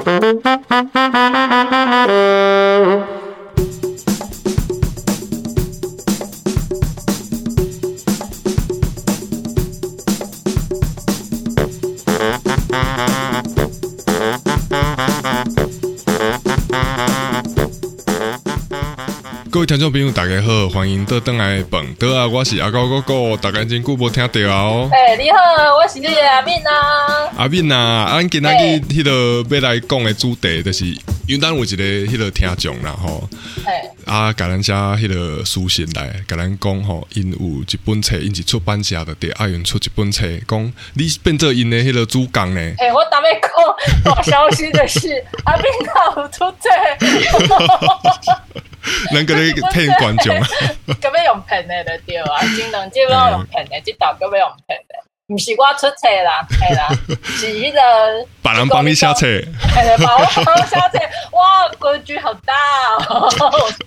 んー。位听众朋友，大家好，欢迎到登来本德啊！我是阿高哥哥，大家真久无听到哦。哎，你好，我是你的阿敏啊。阿敏啊，俺今仔日迄个要来讲的主题，就是因为咱有一个迄个听众啦吼。哎，啊，甲咱写迄个书信来，甲咱讲吼，因有一本册，因是出版社的，对，爱用出一本册，讲你变做因的迄个主讲呢。哎，我当面讲好消息的是，阿敏有出册。能给你骗观众啊？咁要用骗的就对啊，真能即要用骗的，即道咁要用骗的，唔是我出车啦，系啦，是迄个别人帮你写册，系啦，帮我帮你写册，哇，规矩好大哦，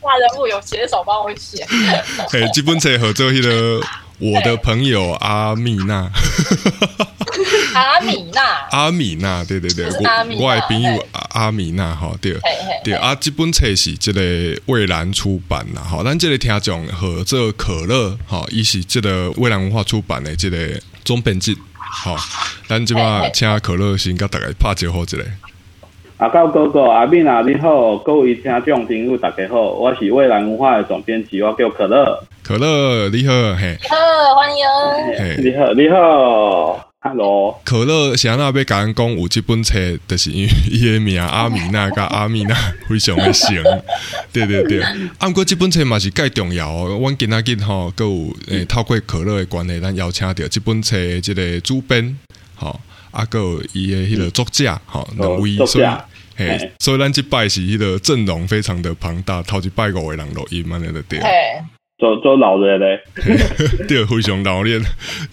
大人物有写手帮我写，嘿，这本册合作迄个我的朋友阿米娜。阿米娜，阿米娜，对对对，我我的朋友阿米娜，哈，对。对啊，这本册是这个蔚蓝出版啦，好，咱这个听众和这可乐，哈，伊是这个蔚蓝文化出版的这个总编辑，好，咱即摆请可乐先甲大家拍招呼一下。阿高哥哥，阿敏啊你好，各位听众朋友大家好，我是蔚蓝文化的总编辑，我叫可乐。可乐你好，嘿，好欢迎，你好你好。Hello，可乐想那要甲人讲有这本册，就是因为伊的名阿米娜甲阿米娜非常的像，对对对。啊，毋过这本册嘛是介重要哦。阮今仔日吼，佮有诶透过可乐的关系，咱邀请到这本册即个主编，吼，啊，佮有伊的迄个作者，吼，两位，所以，嘿，所以咱即摆是迄个阵容非常的庞大，头一摆五个人录音安尼就对。做做老热嘞，对，非常老练。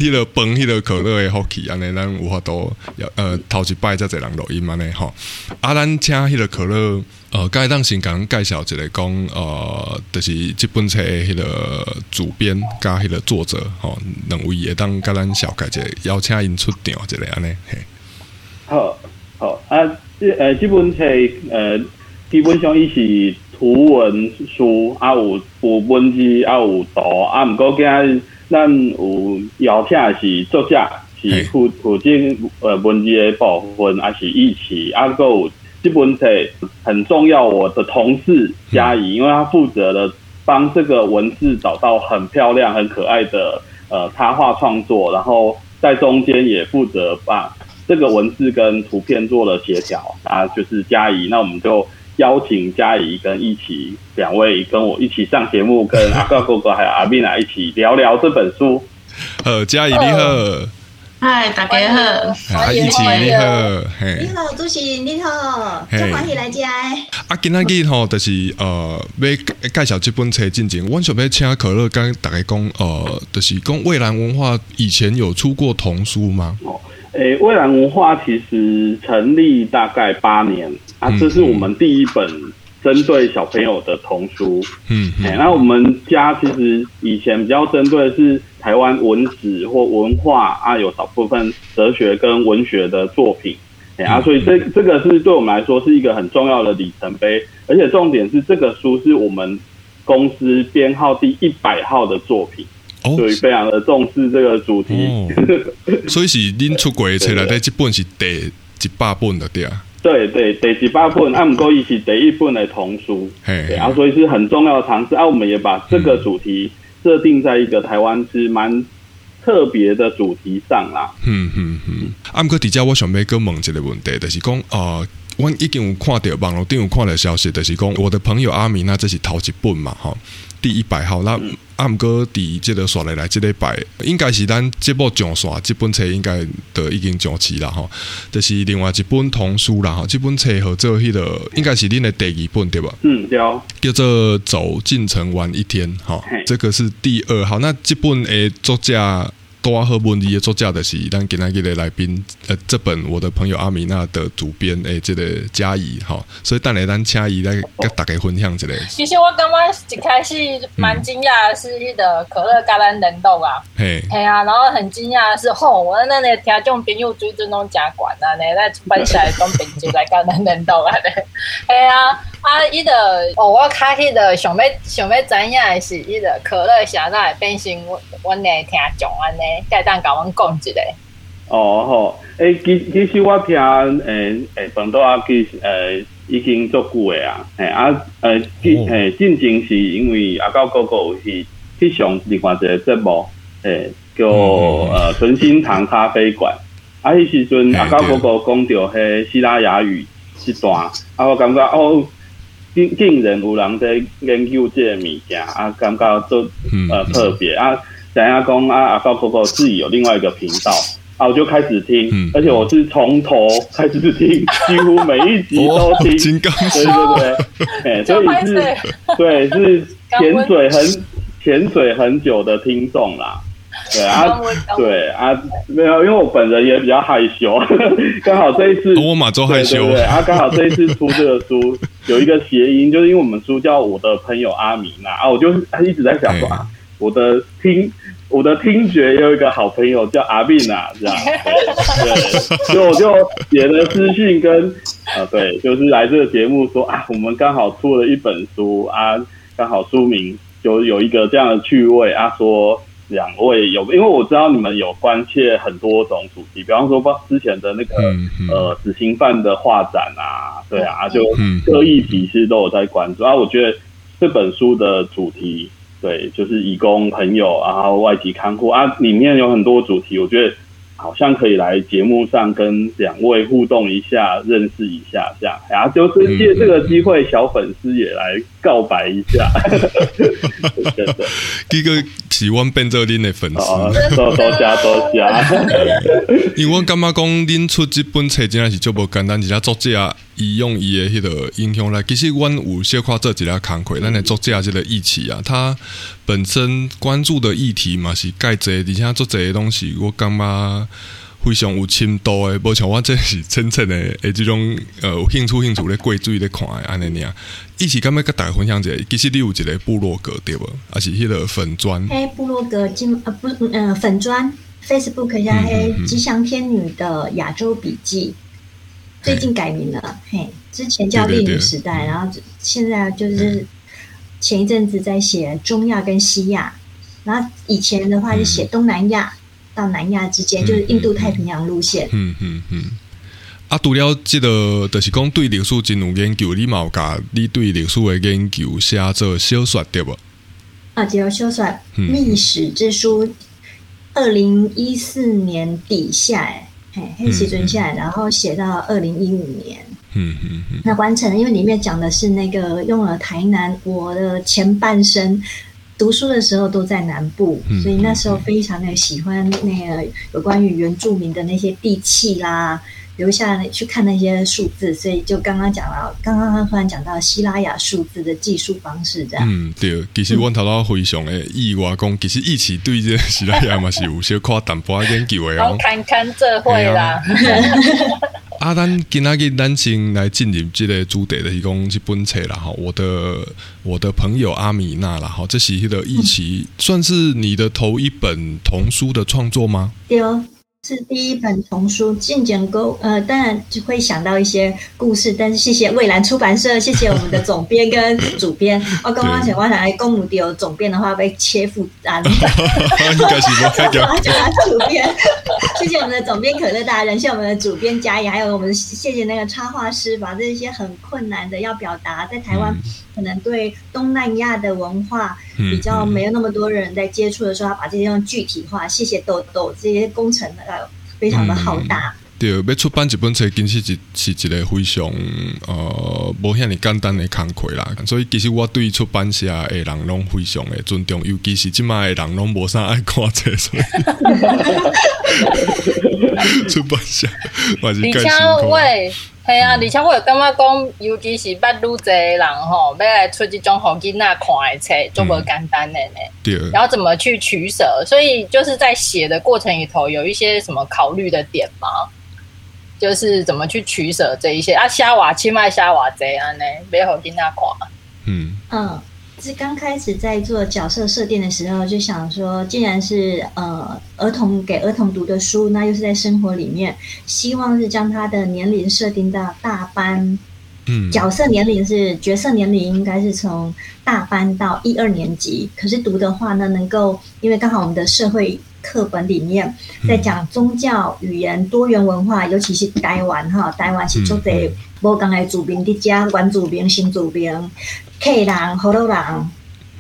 迄个饭，迄个可乐的福气，安尼咱有法度，呃，头一摆才侪人录音安尼吼。啊，咱请迄个可乐，呃，该当先讲介绍一个讲，呃，就是这本册迄个主编加迄个作者，吼，两位会当甲咱小解者邀请因出场一个安尼。好，好啊，这呃，基本册呃，基本上伊是。图文书啊，有有文字啊，有图啊。毋过今日咱有邀请是作家，是负负责呃文字的部分，啊是一起啊？个有这本册很重要，我的同事嘉怡，因为他负责了帮这个文字找到很漂亮、很可爱的呃插画创作，然后在中间也负责把这个文字跟图片做了协调啊，就是嘉怡。那我们就。邀请嘉怡跟一起两位跟我一起上节目，跟阿高哥哥还有阿米娜一起聊聊这本书。呃，嘉怡你好，嗨，大家好，阿一起你好，你好，主持你好，真欢喜来家。啊，今仔日吼，就是呃，要介绍这本册进前，我想要请可乐跟大家讲，呃，就是讲蔚蓝文化以前有出过童书吗？诶，蔚蓝文化其实成立大概八年啊，这是我们第一本针对小朋友的童书。嗯，哎，那我们家其实以前比较针对的是台湾文史或文化啊，有少部分哲学跟文学的作品。哎啊，所以这这个是对我们来说是一个很重要的里程碑，而且重点是这个书是我们公司编号第一百号的作品。所以非常的重视这个主题，所以是恁出轨出来的这本是第一百本的对啊？对对，第一百本，啊，毋过伊是第一本的童书，然后所以是很重要的尝试啊。我们也把这个主题设定在一个台湾是蛮特别的主题上啦。嗯嗯嗯，啊，毋过底下我想要个问一个问题，就是讲呃。我已经有看到网络顶有看到消息，就是讲我的朋友阿明那这是头一本嘛，吼，第一百号。那阿姆哥伫即个刷来来这礼拜，应该是咱这部上刷这本册应该都已经上齐了吼。就是另外一本童书啦，吼，这本册和做迄个应该是恁的第二本对吧？嗯，对。叫做走进城玩一天，哈，这个是第二号。那这本诶作家。多好文字的作家的是咱今天给的来宾，呃，这本我的朋友阿米娜的主编诶，这个嘉怡哈，所以等下咱嘉怡来跟大家分享一下。其实我刚刚一开始蛮惊讶的是，那个可乐橄榄冷冻啊，嘿，嘿啊，然后很惊讶的是，吼，我那那听众朋友追踪拢加管啊，那在出版社东北就来橄榄冷冻啊，嘿啊，啊，伊的哦，我较迄个想要想要知影的是，伊的可乐侠那变成我我那听众安尼。该当甲阮讲一下。哦好，诶，其其实我听诶诶，本多啊，其实诶已经足久诶啊，诶啊诶，诶进前是因为阿高哥哥是去上另外一个节目，诶叫呃纯心堂咖啡馆，啊，迄时阵阿高哥哥讲到迄希腊雅语一段，啊，我感觉哦，竟竟然有人在研究这个物件，啊，感觉都呃特别啊。等下讲啊，阿高哥哥自己有另外一个频道啊，我就开始听，而且我是从头开始听，几乎每一集都听。金刚对对对，哎，所以是，对是潜水很 潜水很久的听众啦。对啊，对啊，没有，因为我本人也比较害羞，刚好这一次我马周害羞，对啊，刚好这一次出这个书有一个谐音，就是因为我们书叫我的朋友阿明啊，啊，我就一直在想说啊。我的听，我的听觉有一个好朋友叫阿斌啊，这样，对，所以我就写了私信跟，啊，对，就是来这个节目说啊，我们刚好出了一本书啊，刚好书名就有一个这样的趣味啊，说两位有，因为我知道你们有关切很多种主题，比方说之前的那个呃死刑犯的画展啊，对啊，就各议题其实都有在关注啊，我觉得这本书的主题。对，就是义工朋友，然后外籍看护啊，里面有很多主题，我觉得好像可以来节目上跟两位互动一下，认识一下这样，然后就是借这个机会，小粉丝也来告白一下。真的，第一个喜欢变做恁的粉丝，多多加多加。因为我感觉讲恁出这本册真的是足无简单，而且作者。伊用伊的迄个影响来，其实阮有小看这几个工课，咱的作者即个议题啊，他本身关注的议题嘛是介济，而且做这些东西，我感觉非常有深度的，无像我这是真正的诶，这种呃有兴趣兴趣咧贵注咧看的安尼尔。一起干要跟大家分享一下，其实你有一个部落格对无？还是迄个粉砖？诶，部落格今呃不呃粉砖 Facebook 下嘿吉祥天女的亚洲笔记。最近改名了，嘿，之前叫丽女时代，然后现在就是前一阵子在写中亚跟西亚，然后以前的话就写东南亚到南亚之间，就是印度太平洋路线。嗯嗯嗯。啊，除了这个，就是讲对历史真有研究，你冇甲你对历史的研究写做小说对不？啊，就小说《历史之书》，二零一四年底下。黑时存下来，然后写到二零一五年，嗯嗯嗯，那完成了，因为里面讲的是那个用了台南，我的前半生读书的时候都在南部，所以那时候非常的喜欢那个有关于原住民的那些地契啦。留下来去看那些数字，所以就刚刚讲到，刚刚突然讲到希拉雅数字的计数方式，这样。嗯，对，其实我头到回想诶，意外讲，其实一起对这希拉雅嘛是有些夸淡薄研究诶哦。看看这会啦。啊，咱今仔日咱先来进入这个主题的是讲这本册啦哈，我的我的朋友阿米娜啦哈，这是迄个一起算是你的头一本童书的创作吗？对。是第一本童书《进简沟》，呃，当然就会想到一些故事，但是谢谢蔚蓝出版社，谢谢我们的总编跟主编。我刚刚想，我想来公母有总编的话被切腹斩。应该是我叫他主编，谢谢我们的总编可乐大人，谢谢我们的主编嘉怡，还有我们谢谢那个插画师，把这些很困难的要表达，在台湾可能对东南亚的文化比较没有那么多人在接触的时候，把这些用具体化。谢谢豆豆这些工程的。非常的浩大。对，要出版一本册，其实是是一个非常呃无遐尼简单的工课啦。所以其实我对出版社的人拢非常的尊重，尤其是即卖的人拢无啥爱看册，所以 出版社，而且我系啊，而且我有感觉讲，尤其是捌愈济人吼，要来出这种好囡仔看的册，就无简单的呢。对。然后怎么去取舍？所以就是在写的过程里头，有一些什么考虑的点吗？就是怎么去取舍这一些啊？虾娃清迈虾娃这样呢？要好囡仔看。嗯嗯。是刚开始在做角色设定的时候，就想说，既然是呃儿童给儿童读的书，那又是在生活里面，希望是将他的年龄设定到大班。嗯，角色年龄是角色年龄应该是从大班到一二年级。可是读的话呢，能够因为刚好我们的社会课本里面在讲宗教、语言、多元文化，尤其是台湾哈，台湾是做的无刚才主编的家，原主编、新主编。客人、好多人，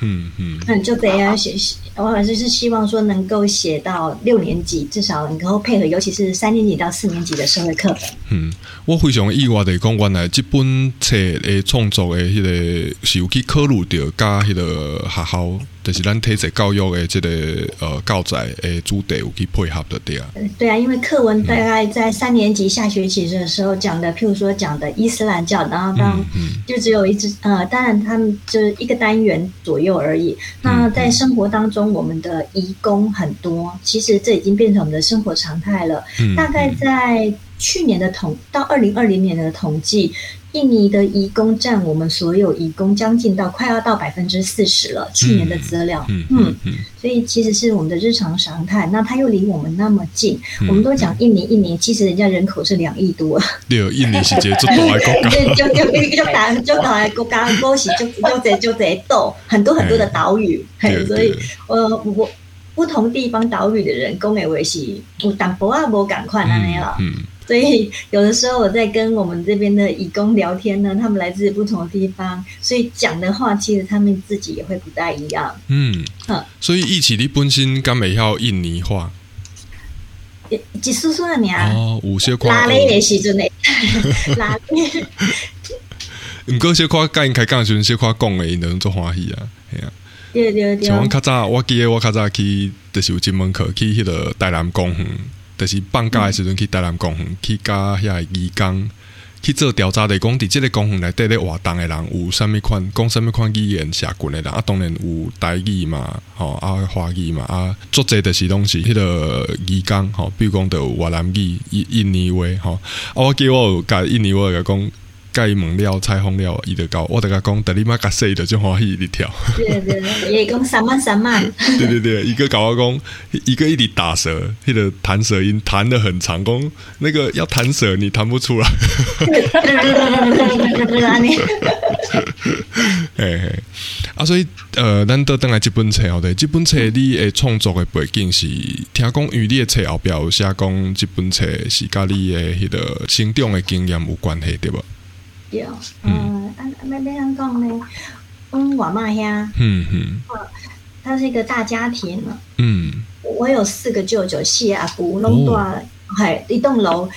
嗯嗯，那就得要写。我还是是希望说能够写到六年级，至少能够配合，尤其是三年级到四年级的社会课本。嗯，我非常意外的讲，原来这本册的创作的迄个是有去考虑到加迄个学校。就是咱体制教育的这个呃教材诶主题有去配合的对啊。对啊，因为课文大概在三年级下学期的时候讲的，譬如说讲的伊斯兰教，然后当就只有一只呃，当然他们就是一个单元左右而已。那在生活当中，我们的义工很多，其实这已经变成我们的生活常态了。大概在去年的统到二零二零年的统计。印尼的移工占我们所有移工将近到快要到百分之四十了。去年的资料，嗯嗯，所以其实是我们的日常常态。那它又离我们那么近，我们都讲印尼，印尼其实人家人口是两亿多。对，印尼是一个最大的国就就就打就大的国家，都是就就这就这岛，很多很多的岛屿。所以，呃，我不同地方岛屿的人工诶，维是有淡薄啊，无赶快那样了。嗯。所以有的时候我在跟我们这边的义工聊天呢，他们来自不同的地方，所以讲的话其实他们自己也会不太一样。嗯，所以一起你本身敢没要印尼话，几叔叔的名哦，有些夸拉嘞的时阵嘞，拉嘞。唔过些夸跟开讲时阵，些夸讲的，因能做欢喜啊，系啊。对对对。像我较早，我记得我较早去，就是有进门课去迄个大南公园。就是放假的时阵去台南公园，去甲遐义工去做调查的，讲伫即个公园内底咧活动的人有啥物款，讲啥物款语言社群的人啊，当然有台语嘛，吼啊华语嘛啊，做这的是东西，迄个义工吼，比如讲有越南语、印印尼话吼，啊我记我有甲印尼话甲讲。盖蒙了彩虹了，伊就搞，我得甲讲，等你妈甲说的就欢喜一跳。对对对，也讲三万三万。对 对对，一个甲我讲，一个一直打舌，迄个弹舌音弹的很长，讲那个要弹舌你弹不出来。嘿嘿，啊，所以呃，咱倒等来即本册，好的，这本册你诶创作诶背景是，听讲与你的册后壁有写讲，即本册是甲你诶迄个成长诶经验有关系，对不？对，嗯，啊，那那样讲呢？嗯，我妈呀，嗯嗯，他是一个大家庭了，嗯，我有四个舅舅，谢阿姑，弄多，还一栋楼，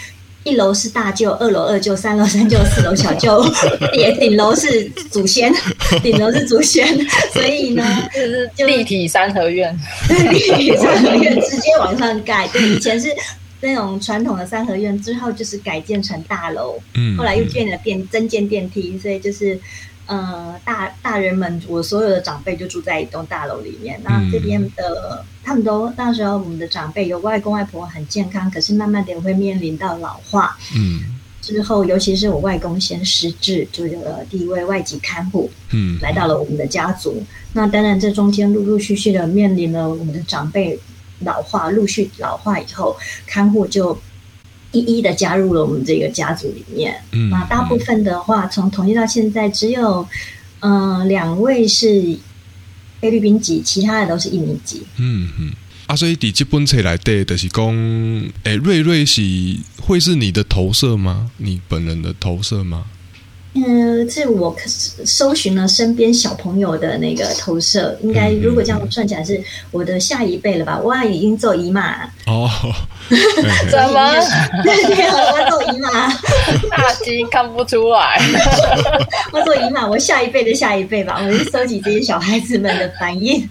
一楼是大舅，二楼二舅，三楼三舅，四楼小舅，也顶楼是祖先，顶楼是祖先，所以呢，就是立体三合院，立体三合院直接往上盖，对，以前是。那种传统的三合院之后就是改建成大楼，嗯，后来又建了电增建电梯，所以就是呃大大人们，我所有的长辈就住在一栋大楼里面。那这边的他们都那时候我们的长辈有外公外婆很健康，可是慢慢的会面临到老化，嗯，之后尤其是我外公先失智，就有了第一位外籍看护，嗯，来到了我们的家族。那当然这中间陆陆续续的面临了我们的长辈。老化陆续老化以后，看护就一一的加入了我们这个家族里面。嗯，那大部分的话，从统计到现在，只有嗯两位是菲律宾籍，其他的都是印尼籍。嗯嗯，啊，所以第这本册来对的是讲，诶，瑞瑞是会是你的投射吗？你本人的投射吗？嗯，这我搜寻了身边小朋友的那个投射，应该如果这样算起来是我的下一辈了吧？我已经做姨妈哦，怎么？对，我做姨妈，大鸡看不出来。我做姨妈，我下一辈的下一辈吧，我就收集这些小孩子们的反应。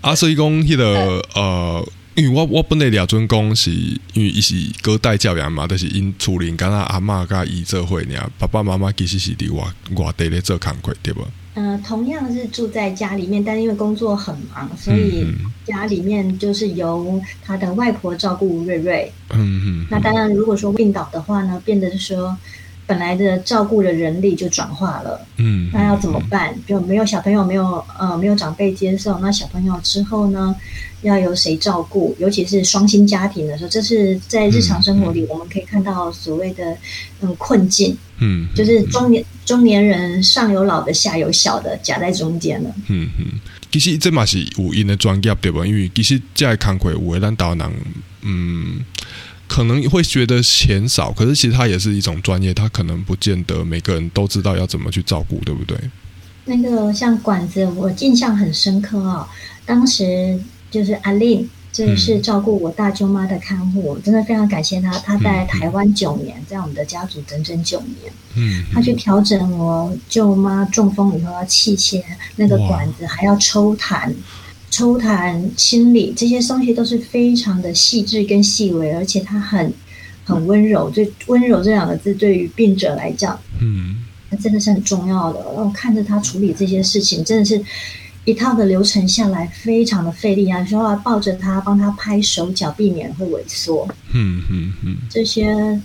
啊，所以讲，迄个呃。因为我我本来廖尊公是因为伊是隔代教养嘛，但是因厝邻跟他阿嬷甲伊做伙尔，爸爸妈妈其实是伫外外地咧做工课，对不？嗯，同样是住在家里面，但因为工作很忙，所以家里面就是由他的外婆照顾瑞瑞。嗯嗯。那当然，如果说病倒的话呢，变得是说。本来的照顾的人力就转化了，嗯，那要怎么办？就没有小朋友，没有呃，没有长辈接受，那小朋友之后呢，要由谁照顾？尤其是双薪家庭的时候，这是在日常生活里我们可以看到所谓的嗯困境，嗯，就是中年中年人上有老的，下有小的，夹在中间了。嗯嗯，其实这嘛是有因的专业对吧？因为其实这康亏有的咱导人，嗯。可能会觉得钱少，可是其实它也是一种专业，它可能不见得每个人都知道要怎么去照顾，对不对？那个像管子，我印象很深刻哦。当时就是阿令，就是照顾我大舅妈的看护，我真的非常感谢他。他在台湾九年，在我们的家族整整九年。嗯，他去调整我舅妈中风以后要气切那个管子，还要抽痰。抽痰清理这些东西都是非常的细致跟细微，而且他很很温柔。最温柔这两个字对于病者来讲，嗯，那真的是很重要的。然后看着他处理这些事情，真的是一套的流程下来，非常的费力啊！说要抱着他，帮他拍手脚，避免会萎缩。嗯嗯嗯，这些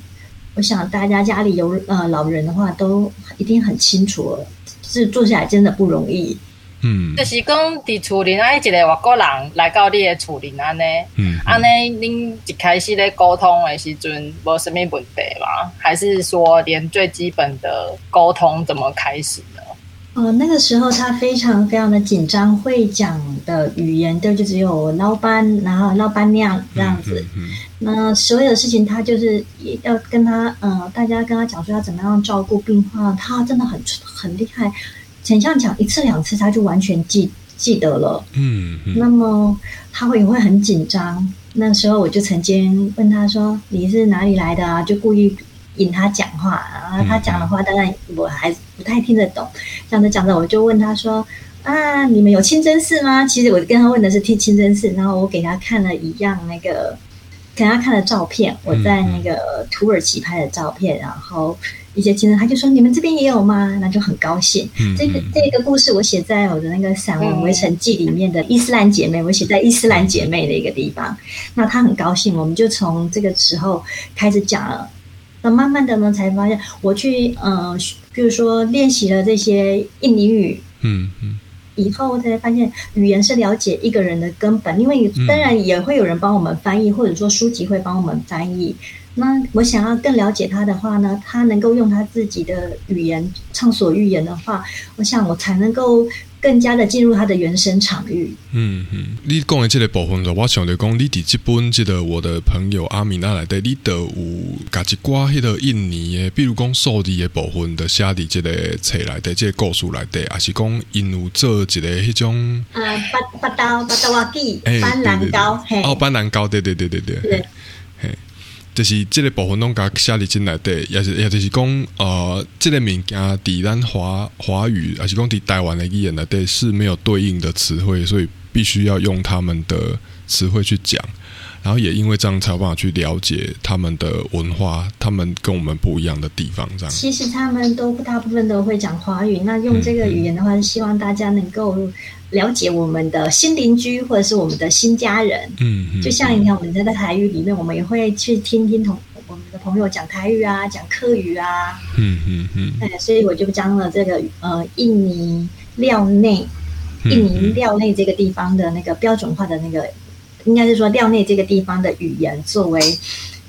我想大家家里有呃老人的话，都一定很清楚，是做下来真的不容易。嗯，就是讲伫厝里啊，一个外国人来到你的厝里安尼，嗯，安尼恁一开始咧沟通的时阵无什么问题吗？还是说连最基本的沟通怎么开始呢？哦，那个时候他非常非常的紧张，会讲的语言都就只有老板，然后老板娘这样子。那所有的事情他就是要跟他，嗯，大家跟他讲说要怎么样照顾病患，他真的很很厉害。很像讲一次两次，他就完全记记得了。嗯，那么他会也会很紧张。那时候我就曾经问他说：“你是哪里来的啊？”就故意引他讲话，然后他讲的话，当然我还不太听得懂。讲着讲着，我就问他说：“啊，你们有清真寺吗？”其实我跟他问的是听清真寺，然后我给他看了一样那个给他看的照片，我在那个土耳其拍的照片，然后。一些亲人，他就说：“你们这边也有吗？”那就很高兴。这个这个故事我写在我的那个散文《围城记》里面的伊斯兰姐妹，我写在伊斯兰姐妹的一个地方。那他很高兴，我们就从这个时候开始讲了。那慢慢的呢，才发现我去呃，比如说练习了这些印尼语，嗯嗯，以后才发现语言是了解一个人的根本。因为当然也会有人帮我们翻译，或者说书籍会帮我们翻译。那我想要更了解他的话呢，他能够用他自己的语言畅所欲言的话，我想我才能够更加的进入他的原生场域。嗯嗯，你讲的这个部分的，我想着讲，你伫这本这个我的朋友阿米娜来的，你都有加一寡迄个印尼的，比如讲数字的部分的写伫这个册来的，这个故事来的，还是讲因有做一个迄种啊，八八刀八刀瓦记，斑斓膏，哦，斑斓膏，对对对对对。就是这个部分拢甲写伫进来的，也是也就是讲，呃，这个物件伫咱华华语，还是讲伫台湾的语言内底是没有对应的词汇，所以必须要用他们的词汇去讲。然后也因为这样才有办法去了解他们的文化，他们跟我们不一样的地方。这样，其实他们都大部分都会讲华语。那用这个语言的话，希望大家能够了解我们的新邻居或者是我们的新家人。嗯，就像你看，我们在台语里面，我们也会去听听同我们的朋友讲台语啊，讲客语啊。嗯嗯嗯。哎，所以我就将了这个呃印尼料内，印尼料内这个地方的那个标准化的那个。应该是说料内这个地方的语言作为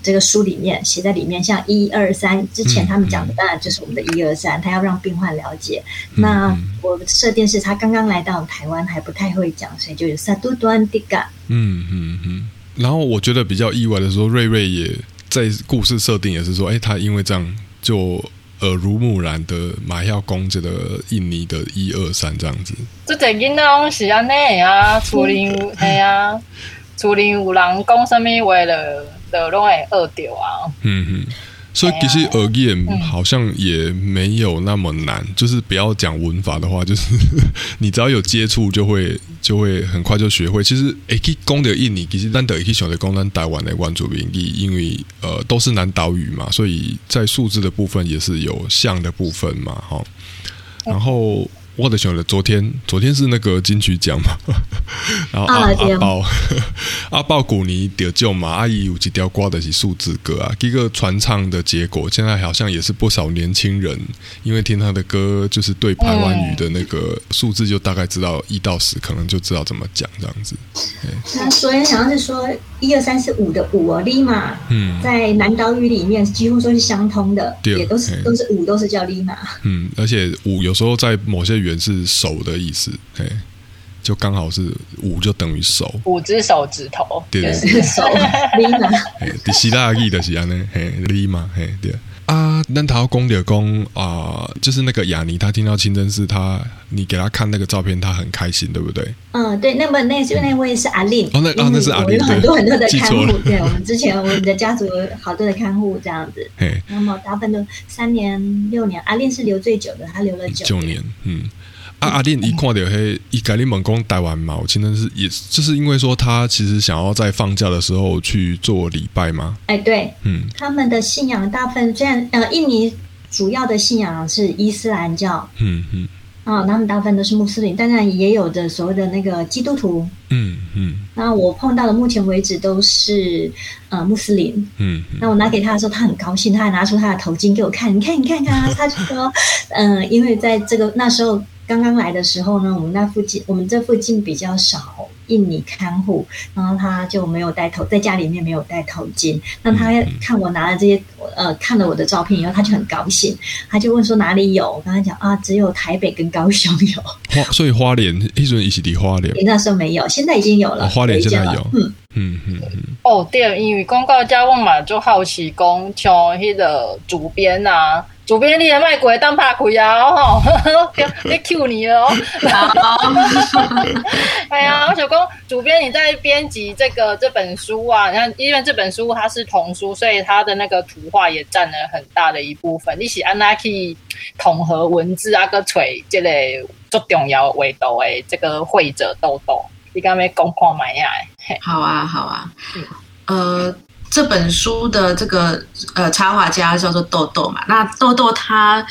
这个书里面写在里面，像一二三之前他们讲的当然就是我们的一二三，他要让病患了解。那我设定是他刚刚来到台湾还不太会讲，所以就有萨杜端迪嘎。嗯嗯嗯。然后我觉得比较意外的说，瑞瑞也在故事设定也是说，哎，他因为这样就耳濡目染的马要攻这个印尼的一二三这样子。这最近那是安内啊，处理哎呀。厝里有人讲什么话了，就拢会学着啊。嗯哼，所以其实耳语好像也没有那么难，就是不要讲文法的话，就是 你只要有接触，就会就会很快就学会。其实诶，可以攻的印尼，其实难得可以选择攻单台湾的关注民意，因为呃都是南岛语嘛，所以在数字的部分也是有像的部分嘛，哈，然后。我的想了，昨天昨天是那个金曲奖嘛，然后阿阿豹 阿豹古尼得救嘛，阿姨有几条挂的是数字歌啊，一个传唱的结果，现在好像也是不少年轻人，因为听他的歌，就是对台湾语的那个数字就大概知道一到十，可能就知道怎么讲这样子。那昨天好像是说一二三四五的五哦，lima，嗯，在南岛语里面几乎说是相通的，也都是都是五都是叫 lima，嗯，而且五有时候在某些语言是手的意思，嘿，就刚好是五就等于手，五只手指头，对。对对，手，lima，对希腊语的是安呢，嘿，lima，嘿，对啊，那他公的公啊，就是那个雅尼，他听到清真寺，他你给他看那个照片，他很开心，对不对？嗯，对，那么那那位是阿令，哦，那啊，那是阿令，有很多很多的看护，对我们之前我们的家族有好多的看护这样子，嘿，那么大部分都三年六年，阿令是留最久的，他留了九九年，嗯。阿阿令 一看到嘿，一改你猛攻台湾嘛，我真的是也就是因为说他其实想要在放假的时候去做礼拜吗？哎，对，嗯，他们的信仰大部分这样，呃，印尼主要的信仰是伊斯兰教，嗯嗯，啊，他们大部分都是穆斯林，当然也有的所谓的那个基督徒，嗯嗯，那我碰到的目前为止都是呃穆斯林，嗯，那我拿给他的时候，他很高兴，他还拿出他的头巾给我看，你看你看看，他就说，嗯，因为在这个那时候。刚刚来的时候呢，我们那附近，我们这附近比较少印尼看护，然后他就没有戴头，在家里面没有戴头巾。那他看我拿了这些，呃，看了我的照片以后，他就很高兴，他就问说哪里有？我跟他讲啊，只有台北跟高雄有。花，所以花莲一直一起的花莲，那时候没有，现在已经有了。花莲现在有，嗯嗯嗯嗯。哦，对，因为公告家问嘛，就好奇讲像迄个主编啊。主编，你也卖鬼当怕鬼啊！吼，别 Q 你了哦。哎呀，我想讲，主编你在编辑这个这本书啊，你看，因为这本书它是童书，所以它的那个图画也占了很大的一部分。你是安那去统合文字啊，个锤这类最重要维度诶这个会者豆豆，你刚没讲看买呀？好啊，好啊，呃。这本书的这个呃插画家叫做豆豆嘛，那豆豆他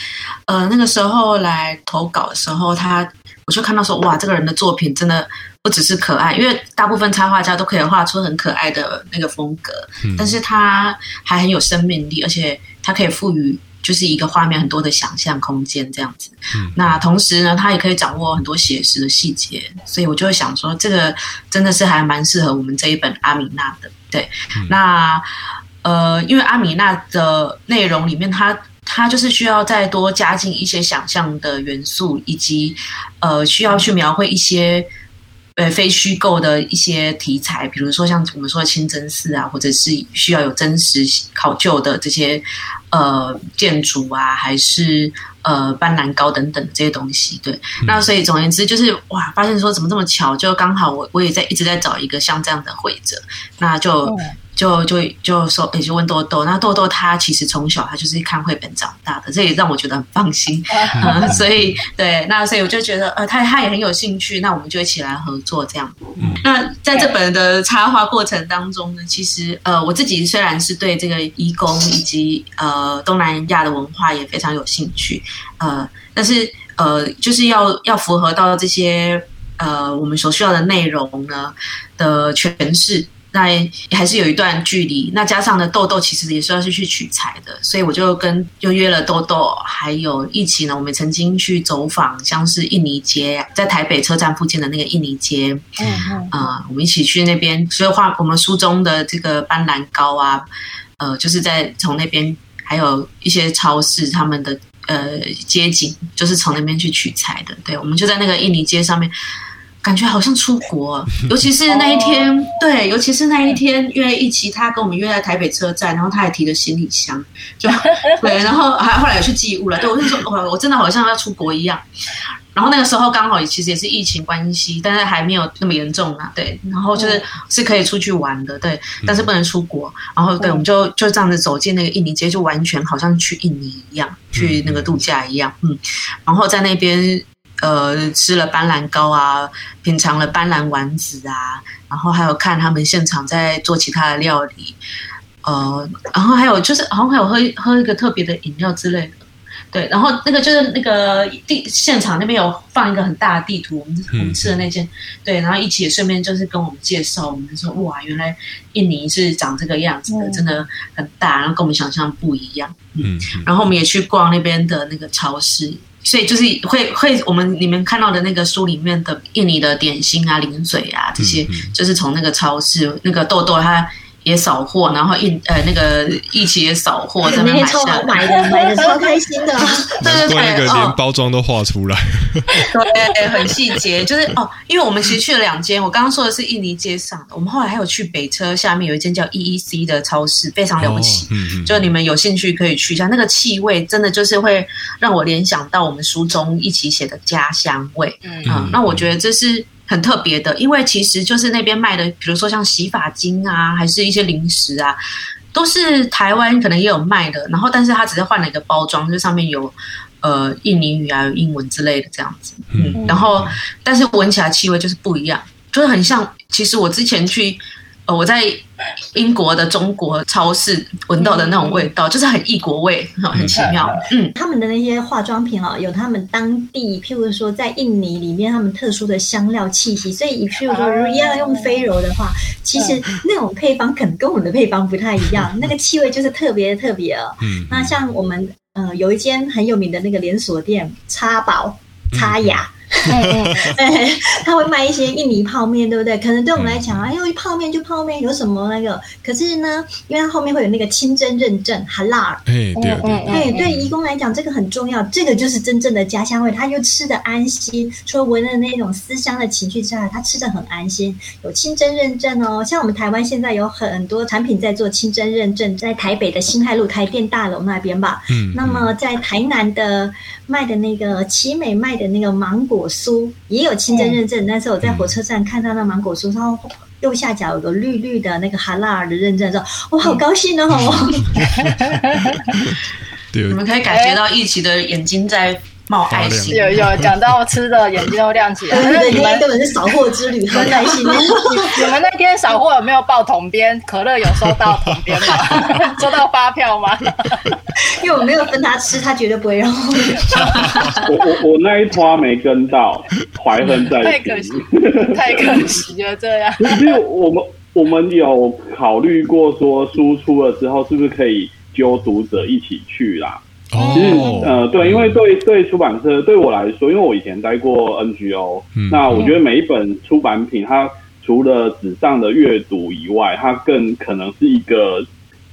呃那个时候来投稿的时候，他我就看到说哇，这个人的作品真的不只是可爱，因为大部分插画家都可以画出很可爱的那个风格，但是他还很有生命力，而且他可以赋予就是一个画面很多的想象空间这样子。那同时呢，他也可以掌握很多写实的细节，所以我就会想说，这个真的是还蛮适合我们这一本阿米娜的。对，那呃，因为阿米娜的内容里面，它它就是需要再多加进一些想象的元素，以及呃，需要去描绘一些呃非虚构的一些题材，比如说像我们说的清真寺啊，或者是需要有真实考究的这些呃建筑啊，还是呃斑斓高等等这些东西。对，那所以总而言之，就是哇，发现说怎么这么巧，就刚好我我也在一直在找一个像这样的会者。那就就就就说，也就问豆豆。那豆豆他其实从小他就是看绘本长大的，这也让我觉得很放心。所以对，那所以我就觉得，呃，他他也很有兴趣，那我们就一起来合作这样。那在这本的插画过程当中呢，其实呃，我自己虽然是对这个义工以及呃东南亚的文化也非常有兴趣，呃，但是呃，就是要要符合到这些呃我们所需要的内容呢的诠释。那还是有一段距离，那加上呢，豆豆其实也是要去去取材的，所以我就跟就约了豆豆，还有一起呢，我们曾经去走访，像是印尼街，在台北车站附近的那个印尼街，嗯嗯，啊，我们一起去那边，所以画我们书中的这个斑斓糕啊，呃，就是在从那边，还有一些超市他们的呃街景，就是从那边去取材的，对，我们就在那个印尼街上面。感觉好像出国，尤其是那一天，对，尤其是那一天约一起，他跟我们约在台北车站，然后他还提着行李箱，就对，然后还后来也去寄物了，对我就说，哇，我真的好像要出国一样。然后那个时候刚好其实也是疫情关系，但是还没有那么严重啊。对，然后就是是可以出去玩的，对，但是不能出国。然后对，我们就就这样子走进那个印尼街，就完全好像去印尼一样，去那个度假一样。嗯，然后在那边呃吃了斑斓糕啊，品尝了斑斓丸子啊，然后还有看他们现场在做其他的料理。呃，然后还有就是，好像还有喝喝一个特别的饮料之类的，对。然后那个就是那个地现场那边有放一个很大的地图，我们我们吃的那间，对。然后一起也顺便就是跟我们介绍，我们说哇，原来印尼是长这个样子的，真的很大，然后跟我们想象不一样。嗯。然后我们也去逛那边的那个超市，所以就是会会我们你们看到的那个书里面的印尼的点心啊、零嘴啊这些，就是从那个超市那个豆豆他。也扫货，然后一呃那个一起也扫货，在那买下买的买的超开心的，对 对对，那个连包装都画出来，对，很细节，就是哦，因为我们其实去了两间，我刚刚说的是印尼街上的，我们后来还有去北车下面有一间叫 EEC 的超市，非常了不起，嗯嗯，就你们有兴趣可以去一下，那个气味真的就是会让我联想到我们书中一起写的家乡味，嗯，那我觉得这是。很特别的，因为其实就是那边卖的，比如说像洗发精啊，还是一些零食啊，都是台湾可能也有卖的。然后，但是它只是换了一个包装，就上面有呃印尼语啊、有英文之类的这样子。嗯，然后但是闻起来气味就是不一样，就是很像。其实我之前去。我在英国的中国超市闻到的那种味道，就是很异国味，很奇妙。嗯，他们的那些化妆品哦，有他们当地，譬如说在印尼里面，他们特殊的香料气息。所以，譬如说如果要用菲柔的话，其实那种配方可能跟我们的配方不太一样，那个气味就是特别特别。嗯，那像我们呃有一间很有名的那个连锁店，叉宝叉雅。哎，他会卖一些印尼泡面，对不对？可能对我们来讲，哎呦，泡面就泡面，有什么那个？可是呢，因为它后面会有那个清真认证，哈拉。哎，对对，哎，对，义工来讲，这个很重要，这个就是真正的家乡味。他又吃的安心，除了闻了那种思乡的情绪之外，他吃的很安心。有清真认证哦，像我们台湾现在有很多产品在做清真认证，在台北的新海路台电大楼那边吧。嗯，那么在台南的卖的那个奇美卖的那个芒果。酥也有清真认证，那时候我在火车站看到那芒果酥，它右下角有个绿绿的那个哈拉尔的认证，说我好高兴哦！你们可以感觉到一起的眼睛在。冒爱心，有有讲到吃的，眼睛都亮起来。你们根本是扫货之旅，很开心。你们那天扫货有没有报统编？可乐有收到统编吗？收到发票吗？因为我没有分他吃，他绝对不会让我。我我我那一拖没跟到，怀恨在心。太可惜，太可惜了。这样，因为我们我们有考虑过说，输出了之后是不是可以揪读者一起去啦？其实，呃，对，因为对对出版社对我来说，因为我以前待过 NGO，那我觉得每一本出版品，它除了纸上的阅读以外，它更可能是一个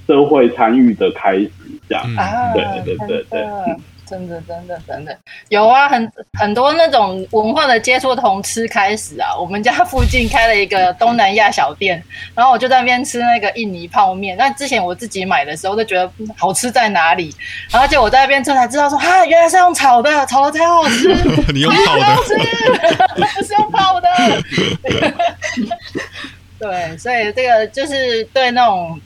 社会参与的开始，这样。对对对对对。真的，真的，真的有啊，很很多那种文化的接触，从吃开始啊。我们家附近开了一个东南亚小店，然后我就在那边吃那个印尼泡面。那之前我自己买的时候，就觉得好吃在哪里，然后就我在那边吃才知道说，啊，原来是用炒的，炒的才好吃。你用泡的？不是用泡的。对，所以这个就是对那种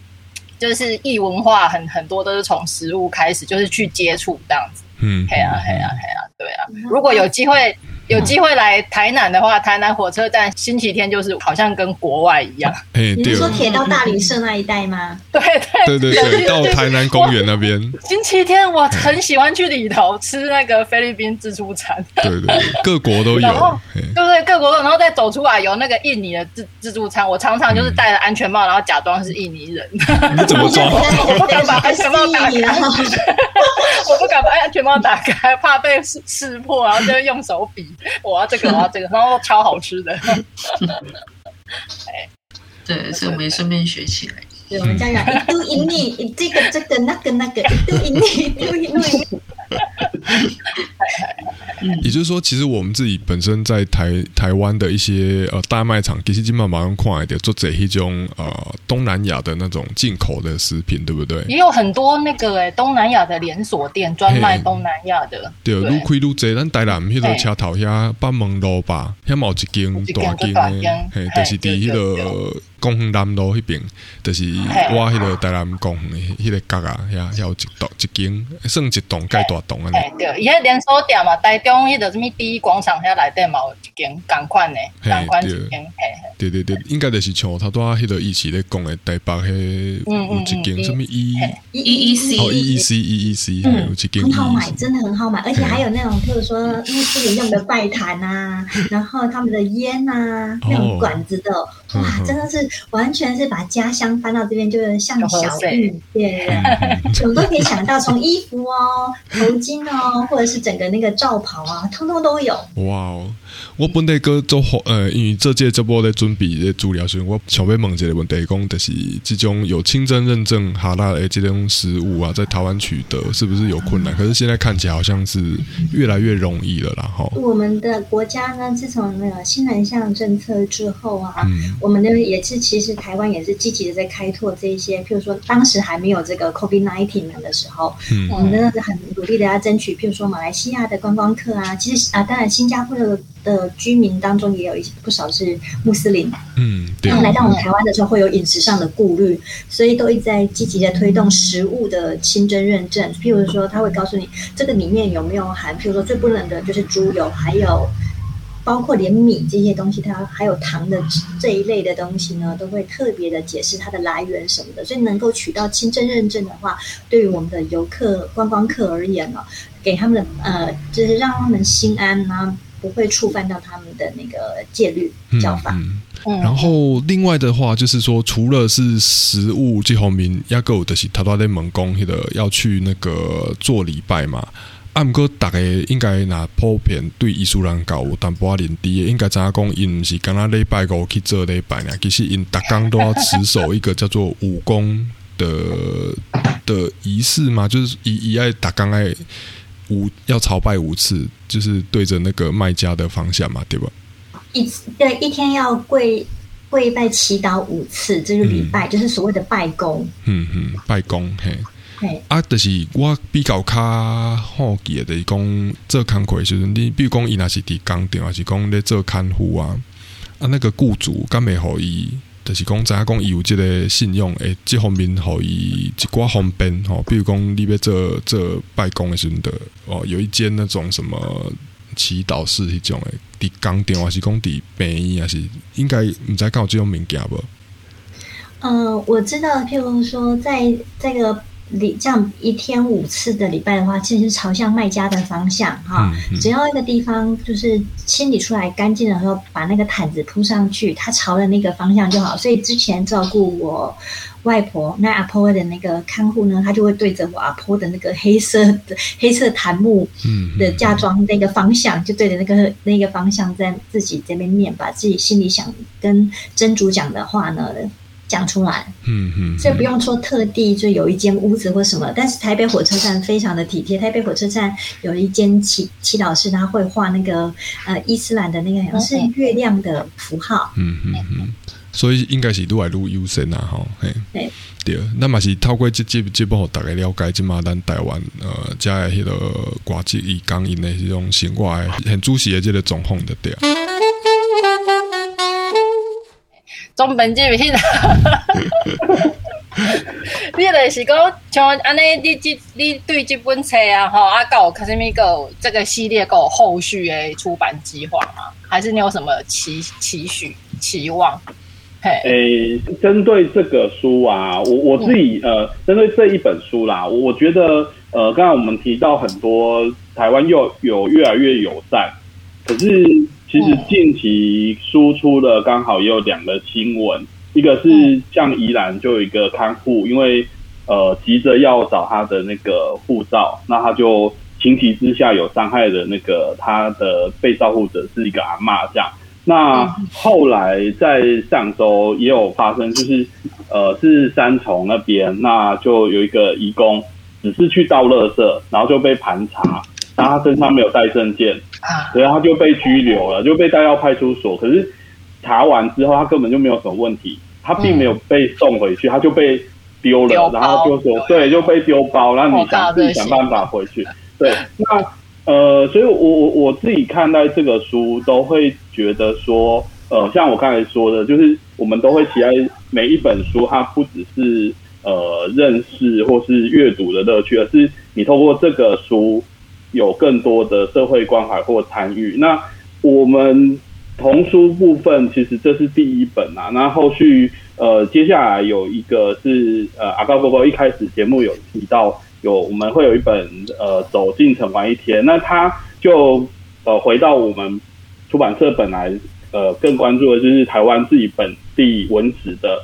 就是异文化很很多都是从食物开始，就是去接触这样子。嗯，嘿啊，嘿啊，嘿啊，对啊。如果有机会，有机会来台南的话，台南火车站星期天就是好像跟国外一样。你是说铁道大旅社那一带吗？对对对对对，到台南公园那边。星期天我很喜欢去里头吃那个菲律宾自助餐。对对，各国都有。对不对？各国都，然后再走出来有那个印尼的自自助餐。我常常就是戴着安全帽，然后假装是印尼人。你怎么装？我不敢把安全帽打开。我不敢把安全帽打开，怕被识识破，然后就用手比，我要这个，我要这个，然后超好吃的。哎，对，所以我们也顺便学起来。对，我们家讲一度印尼，这个这个那个那个一度印尼，一度印尼。也就是说，其实我们自己本身在台台湾的一些呃大卖场，其实基本上马上看来的做这一种呃东南亚的那种进口的食品，对不对？也有很多那个诶东南亚的连锁店专卖东南亚的。对，愈开愈多，咱台南迄个车头遐八门路吧，遐毛一间大间诶，嘿，就是伫迄个。公园南路迄边，就是我迄个台南公园迄个角啊，遐遐有一栋一间，算一栋盖大栋安尼。对，伊迄连锁店嘛，台中迄个什么第一广场遐内底嘛有一间共款的，共款一间。对。对对，应该就是像他拄啊迄个一起咧讲的台北迄有一间什么 E E E C 哦 E E C E E C，有一间很好买，真的很好买，而且还有那种，譬如说伊斯林用的拜坛啊，然后他们的烟啊，那种管子的，哇，真的是。完全是把家乡搬到这边，就是像小玉，对，我们都可以想到，从衣服哦、头巾哦，或者是整个那个罩袍啊，通通都有。哇哦！我本地哥做呃，因为这届这波在准备的资料时，我想要问一个问题，讲就是这种有清真认证哈拉的这种食物啊，在台湾取得是不是有困难？可是现在看起来好像是越来越容易了啦。哈，我们的国家呢，自从那个新南向政策之后啊，我们的也是其实台湾也是积极的在开拓这一些，譬如说当时还没有这个 COVID nineteen 的时候，我们真的是很努力的要争取，譬如说马来西亚的观光客啊，其实啊，当然新加坡的。的居民当中也有一些不少是穆斯林，嗯，他们来到我们台湾的时候会有饮食上的顾虑，所以都一直在积极的推动食物的清真认证。譬如说，他会告诉你这个里面有没有含，譬如说最不能的就是猪油，还有包括连米这些东西，它还有糖的这一类的东西呢，都会特别的解释它的来源什么的。所以能够取到清真认证的话，对于我们的游客观光客而言呢，给他们的呃，就是让他们心安啊。不会触犯到他们的那个戒律教法。然后另外的话，就是说，除了是食物这方面，亚够的是他都在蒙公那个要去那个做礼拜嘛。阿姆哥大概应该拿普遍对伊斯兰教有淡薄仔认知，应该怎样讲？因是刚刚礼拜五去做礼拜呢？其实因大刚都要持守一个叫做武功的的仪式嘛，就是以以爱大刚爱。五要朝拜五次，就是对着那个卖家的方向嘛，对吧？一对一天要跪跪拜祈祷五次，这是礼拜，就是所谓的拜公。嗯嗯，拜公嘿。嘿啊，就是我比较较好奇的，讲做工课时阵，你比如讲伊若是伫工厂，还是讲咧做看护啊？啊，那个雇主敢未可以？就是讲，知影讲伊有即个信用，诶，即方面互伊一寡方便吼。比如讲，你要做做拜公诶时阵的哦，有一间那种什么祈祷室迄种诶，伫工店还是讲伫病院，还是应该毋知有即种物件无？嗯，我知道，譬如说，在这个。礼这样一天五次的礼拜的话，其实是朝向卖家的方向哈。只要一个地方就是清理出来干净的时候，把那个毯子铺上去，它朝着那个方向就好。所以之前照顾我外婆那阿婆的那个看护呢，他就会对着我阿婆的那个黑色的黑色檀木的嫁妆那个方向，就对着那个那个方向在自己这边念，把自己心里想跟真主讲的话呢。讲出来，嗯嗯，所以不用说特地就有一间屋子或什么，但是台北火车站非常的体贴。台北火车站有一间祈祈祷室，他会画那个呃伊斯兰的那个好像是月亮的符号，嗯嗯嗯，所以应该是愈来愈优先啊，哈，嘿，对，对，那么是透过这这这部大概了解，即嘛咱台湾呃，加迄个国际以讲因的这种生活很主席的这个状况的对。中本这边，你就是讲像安尼，你这你对这本册啊，吼，啊，有可是咪个这个系列有后续的出版计划吗？还是你有什么期期许期望？嘿，诶，针对这个书啊，我我自己呃，针对这一本书啦，我觉得呃，刚才我们提到很多台湾又有越来越友善，可是。其实近期输出的刚好也有两个新闻，一个是像宜兰就有一个看护，因为呃急着要找他的那个护照，那他就情急之下有伤害的那个他的被照护者是一个阿嬷这样。那后来在上周也有发生，就是呃是三重那边，那就有一个义工只是去倒垃圾，然后就被盘查。然后他身上没有带证件，啊然后他就被拘留了，就被带到派出所。可是查完之后，他根本就没有什么问题，他并没有被送回去，他就被丢了，然后就说对，就被丢包，然后你想自己想办法回去。对，那呃，所以我我我自己看待这个书，都会觉得说，呃，像我刚才说的，就是我们都会期待每一本书，它不只是。呃，认识或是阅读的乐趣，而是你透过这个书有更多的社会关怀或参与。那我们童书部分其实这是第一本啊，那后续呃接下来有一个是呃阿高哥哥一开始节目有提到有我们会有一本呃走进城玩一天，那他就呃回到我们出版社本来呃更关注的就是台湾自己本地文史的。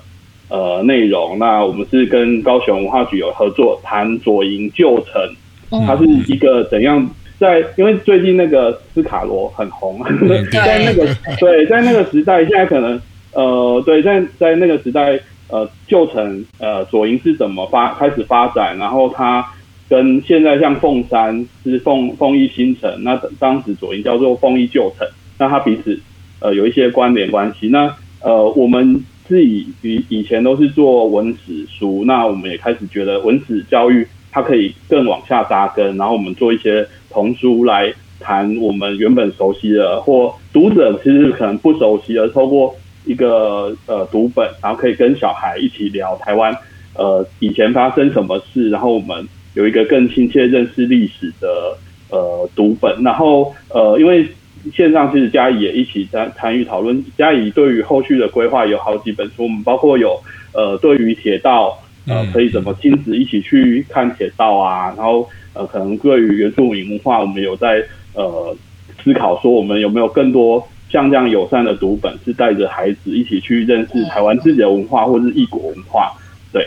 呃，内容那我们是跟高雄文化局有合作谈左营旧城，它是一个怎样在？因为最近那个斯卡罗很红，在那个对，在那个时代，现在可能呃，对，在在那个时代，呃，旧城呃左营是怎么发开始发展？然后它跟现在像凤山是凤凤翼新城，那当时左营叫做凤翼旧城，那它彼此呃有一些关联关系。那呃我们。是以以以前都是做文史书，那我们也开始觉得文史教育它可以更往下扎根，然后我们做一些童书来谈我们原本熟悉的，或读者其实可能不熟悉的，透过一个呃读本，然后可以跟小孩一起聊台湾呃以前发生什么事，然后我们有一个更亲切认识历史的呃读本，然后呃因为。线上其实嘉怡也一起在参与讨论。嘉怡对于后续的规划有好几本书，我们包括有呃对于铁道呃可以怎么亲子一起去看铁道啊，然后呃可能对于原住民文化，我们有在呃思考说我们有没有更多像这样友善的读本，是带着孩子一起去认识台湾自己的文化或者是异国文化。对，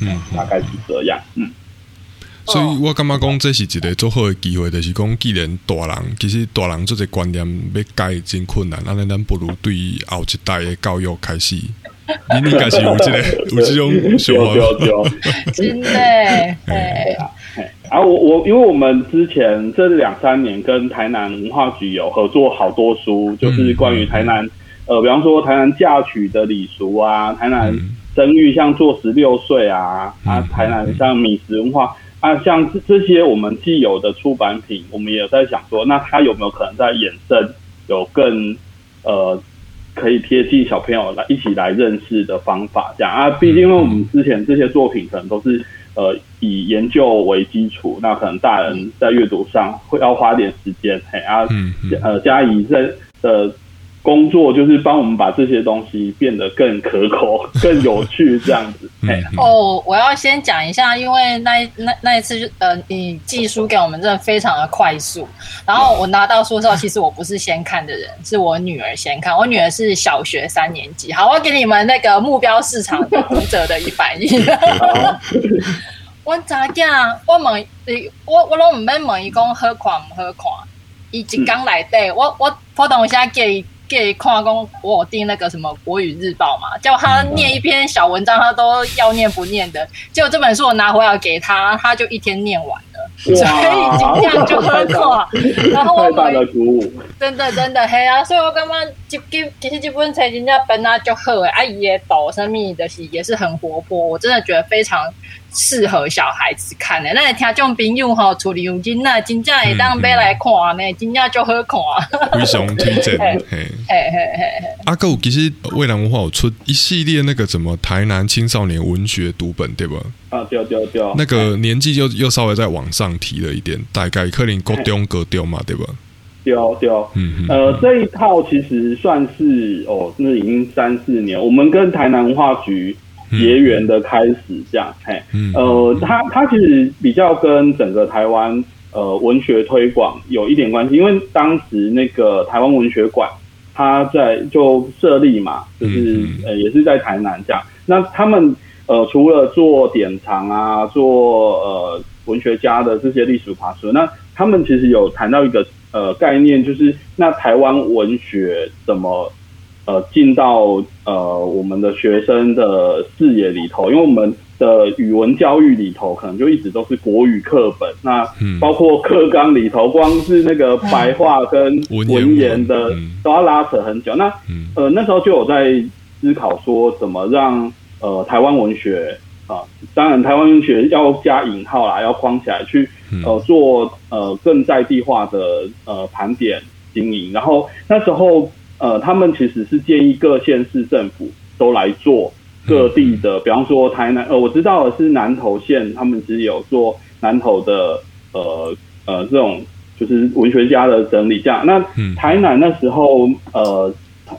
嗯，大概是这样，嗯。所以我感觉讲这是一个做好的机会，就是讲既然大人其实大人做这观念要改真困难，那咱不如对后一代的教育开始，你应该是有这个有这种想法。真的，对啊，啊，我我因为我们之前这两三年跟台南文化局有合作好多书，就是关于台南，呃，比方说台南嫁娶的礼俗啊，台南生育像做十六岁啊，啊，台南像米食文化。啊，像这这些我们既有的出版品，我们也在想说，那它有没有可能在衍生有更呃可以贴近小朋友来一起来认识的方法？这样啊，毕竟因为我们之前这些作品可能都是呃以研究为基础，那可能大人在阅读上会要花点时间，嘿啊，呃，加以在的。工作就是帮我们把这些东西变得更可口、更有趣，这样子。哦，我要先讲一下，因为那那那一次，呃，你寄书给我们真的非常的快速。然后我拿到书之后，其实我不是先看的人，是我女儿先看。我女儿是小学三年级。好，我给你们那个目标市场读者的一反应。我咋讲？我问，我我拢唔免问伊讲好看唔好看，伊一刚来对，我我普通下给。给矿工，我订那个什么国语日报嘛，叫他念一篇小文章，他都要念不念的。结果这本书我拿回来给他，他就一天念完了，所以今天就很快。然后我买真的真的嘿啊！所以我刚刚就给其实这本书人家本来就好诶，阿姨也抖生命的是也是很活泼，我真的觉得非常。适合小孩子看的，那听众朋友哈，处理用金那真正会当买来看呢，真正就好看。非常推荐。嘿，嘿，嘿，嘿。阿哥，其实蔚蓝文化有出一系列那个什么台南青少年文学读本，对吧？啊，对对对。那个年纪又又稍微再往上提了一点，大概可能高中高中嘛，对吧？对对。嗯嗯。呃，这一套其实算是哦，那已经三四年，我们跟台南文化局。结缘的开始，这样，嘿，呃，它它其实比较跟整个台湾呃文学推广有一点关系，因为当时那个台湾文学馆，它在就设立嘛，就是呃也是在台南这样。那他们呃除了做典藏啊，做呃文学家的这些历史爬书，那他们其实有谈到一个呃概念，就是那台湾文学怎么。呃，进到呃我们的学生的视野里头，因为我们的语文教育里头，可能就一直都是国语课本。那包括课纲里头，光是那个白话跟文言的都要拉扯很久。那呃那时候就有在思考说，怎么让呃台湾文学啊，当然台湾文学要加引号啦，要框起来去呃做呃更在地化的呃盘点经营。然后那时候呃他们其实是建议各县市政府都来做。各地的，比方说台南，呃，我知道的是南投县，他们其实有做南投的，呃呃，这种就是文学家的整理这样。那台南那时候，呃，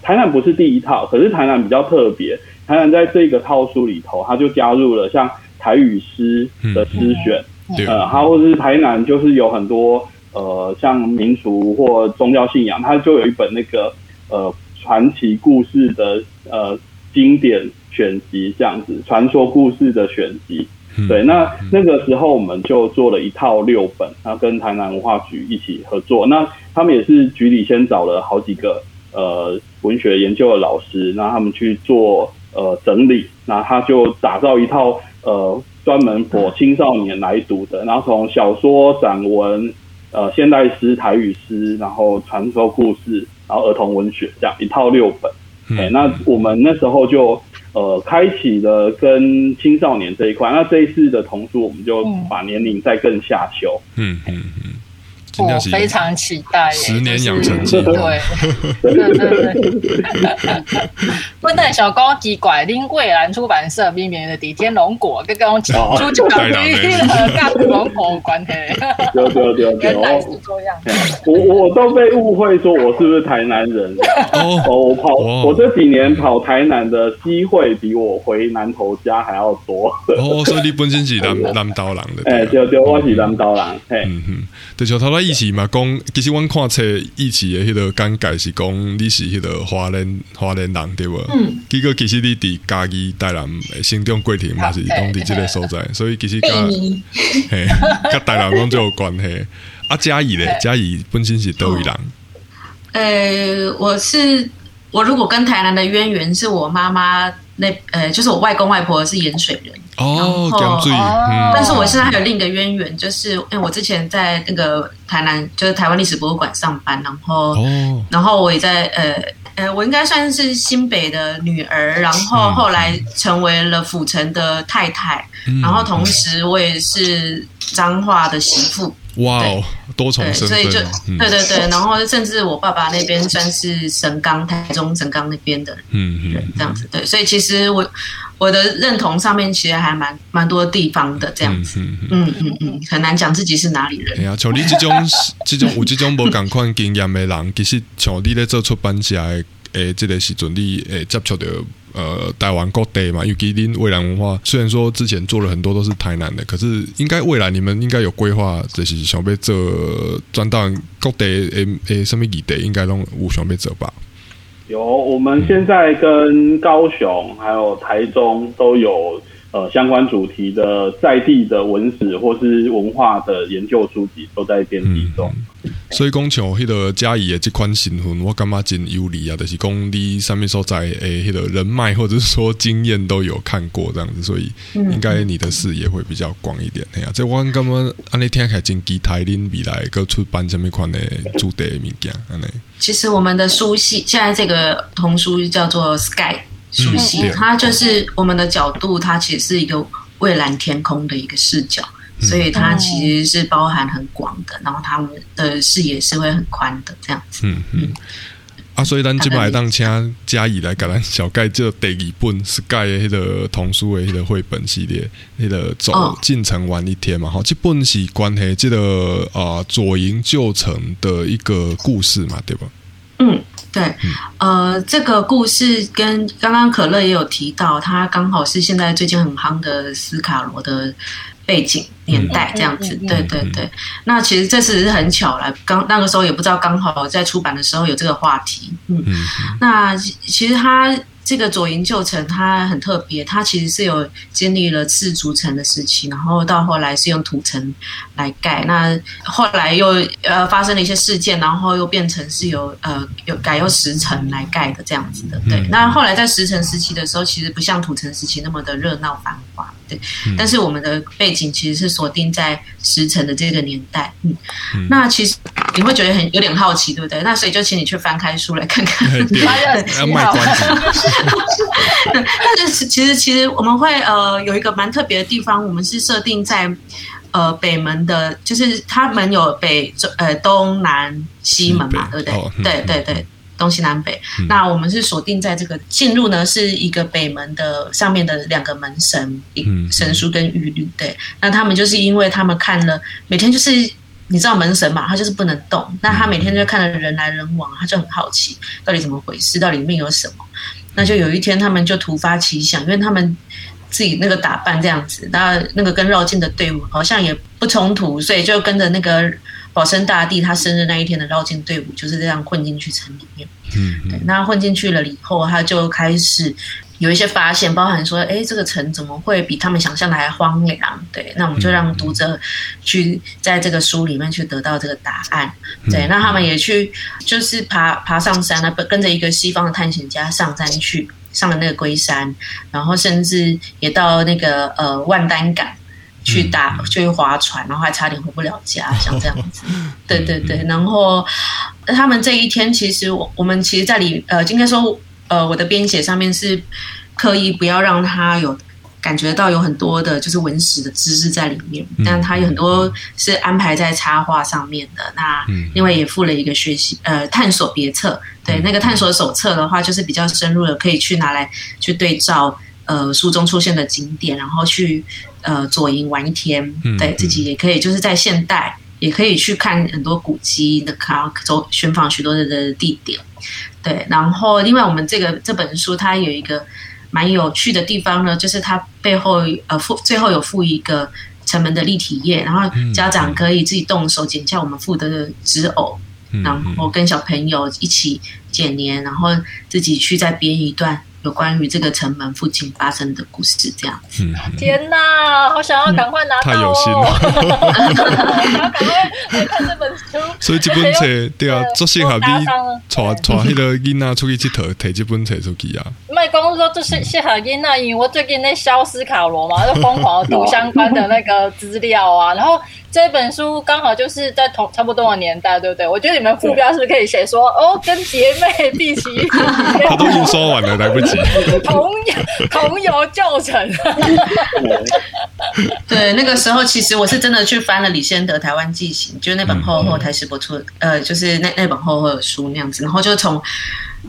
台南不是第一套，可是台南比较特别，台南在这个套书里头，他就加入了像台语诗的诗选，呃，还或者是台南就是有很多，呃，像民俗或宗教信仰，它就有一本那个，呃，传奇故事的，呃，经典。选集这样子，传说故事的选集，对，那那个时候我们就做了一套六本，然后跟台南文化局一起合作，那他们也是局里先找了好几个呃文学研究的老师，然后他们去做呃整理，那他就打造一套呃专门给青少年来读的，然后从小说、散文、呃现代诗、台语诗，然后传说故事，然后儿童文学这样一套六本，哎，那我们那时候就。呃，开启了跟青少年这一块，那这一次的童书，我们就把年龄再更下修。嗯嗯嗯。我非常期待，十年养成计划。对对对对。问蛋小高级怪，拎桂兰出版社命名的《底天龙果》，跟跟我讲出就讲和大龙果关系。对对对对。原来是这样。我我都被误会说我是不是台南人？哦，我跑我这几年跑台南的机会比我回南头家还要多。哦，所以你本身是南南刀郎的。哎，对对，我是南刀郎。嘿，嗯哼，对，就他来。意思嘛，讲其实阮看册意思的迄个简介是讲你是迄个华人华人人对无？嗯。结果其实你伫家己台南新中过程嘛是当地即个所在，所以其实甲 嘿，甲台南讲就有关系。啊，嘉义咧，嘉义本身是倒位人。呃，我是我如果跟台南的渊源是我妈妈那呃，就是我外公外婆是盐水人。哦，江水。但是我现在还有另一个渊源，就是因为我之前在那个台南，就是台湾历史博物馆上班，然后，然后我也在呃呃，我应该算是新北的女儿，然后后来成为了府城的太太，然后同时我也是彰化的媳妇。哇哦，多重身份，所以就对对对，然后甚至我爸爸那边算是神冈，台中神冈那边的，嗯嗯，这样子对，所以其实我。我的认同上面其实还蛮蛮多地方的，这样子，嗯嗯嗯，很难讲自己是哪里人。哎呀，像你这种 这种有这种无共款经验的人，其实像你咧做出版社的，诶，这个时阵你诶接触到呃台湾各地嘛，尤其恁未来文化，虽然说之前做了很多都是台南的，可是应该未来你们应该有规划，就是想要做转到各地诶诶什么异地，应该拢有想要做吧。有，我们现在跟高雄还有台中都有呃相关主题的在地的文史或是文化的研究书籍都在编辑中。所以讲像迄个嘉义的这款新闻，我感觉真有利啊，就是讲你上面所在诶，迄个人脉或者是说经验都有看过这样子，所以应该你的视野会比较广一点。哎呀，这我感觉安尼听起来真期待恁未来个出版什么款的主题物件安尼。其实我们的书系现在这个童书叫做 Sky 书系，它就是我们的角度，它其实是一个蔚蓝天空的一个视角。所以它其实是包含很广的，然后他们的视野是会很宽的这样子。嗯嗯。啊，所以咱即摆当请嘉义来给咱小盖这第二本是盖的迄个童书的迄个绘本系列，迄个走进城玩一天嘛。好，这本是关系这个啊左营旧城的一个故事嘛，对吧？嗯，对。呃，这个故事跟刚刚可乐也有提到，它刚好是现在最近很夯的斯卡罗的。背景年代这样子，对对对。那其实这次是很巧了，刚那个时候也不知道，刚好在出版的时候有这个话题。嗯，那其实他这个左营旧城它很特别，它其实是有经历了赤竹城的时期，然后到后来是用土城来盖。那后来又呃发生了一些事件，然后又变成是由呃有改用石城来盖的这样子的。对，那后来在石城时期的时候，其实不像土城时期那么的热闹繁华。对，但是我们的背景其实是锁定在石城的这个年代。嗯，那其实你会觉得很有点好奇，对不对？那所以就请你去翻开书来看看。要卖关子。但是其实其实我们会呃有一个蛮特别的地方，我们是设定在呃北门的，就是它门有北呃东南西门嘛，对不对？对对对，东西南北。那我们是锁定在这个进入呢，是一个北门的上面的两个门神，神书跟玉律。对，那他们就是因为他们看了每天就是你知道门神嘛，他就是不能动，那他每天就看着人来人往，他就很好奇到底怎么回事，到底里面有什么。那就有一天，他们就突发奇想，因为他们自己那个打扮这样子，那那个跟绕境的队伍好像也不冲突，所以就跟着那个保生大帝他生日那一天的绕境队伍就是这样混进去城里面。嗯，对，那混进去了以后，他就开始。有一些发现，包含说，哎，这个城怎么会比他们想象的还荒凉？对，那我们就让读者去在这个书里面去得到这个答案。对，那他们也去就是爬爬上山了，跟着一个西方的探险家上山去，上了那个龟山，然后甚至也到那个呃万丹港去打去划船，然后还差点回不了家，像这样子。对对对，然后他们这一天其实我我们其实在里呃应该说。呃，我的编写上面是刻意不要让他有感觉到有很多的，就是文史的知识在里面，但他有很多是安排在插画上面的。那另外也附了一个学习呃探索别册，对那个探索手册的话，就是比较深入的，可以去拿来去对照呃书中出现的景点，然后去呃左营玩一天，对自己也可以就是在现代也可以去看很多古迹，那看走寻访许多的地点。对，然后另外我们这个这本书它有一个蛮有趣的地方呢，就是它背后呃附最后有附一个城门的立体页，然后家长可以自己动手剪下我们附的纸偶，然后跟小朋友一起剪黏，然后自己去再编一段。有关于这个城门附近发生的故事，这样。嗯，天哪，好想要赶快拿到，太有心了，赶快看这本书。所以这本册对啊，做适合你带带迄个囡仔出去佚佗，摕这本册出去啊。卖公说这是适合囡仔，因为我最近在消失卡罗嘛，就疯狂读相关的那个资料啊，然后。这本书刚好就是在同差不多的年代，对不对？我觉得你们副标是不是可以写说哦，跟姐妹 一起，他都已经说完了，来不及。同游同游旧城。对，那个时候其实我是真的去翻了李先德《台湾记行》，就是那本厚厚台史博出，呃，就是那那本厚厚的书那样子，然后就从。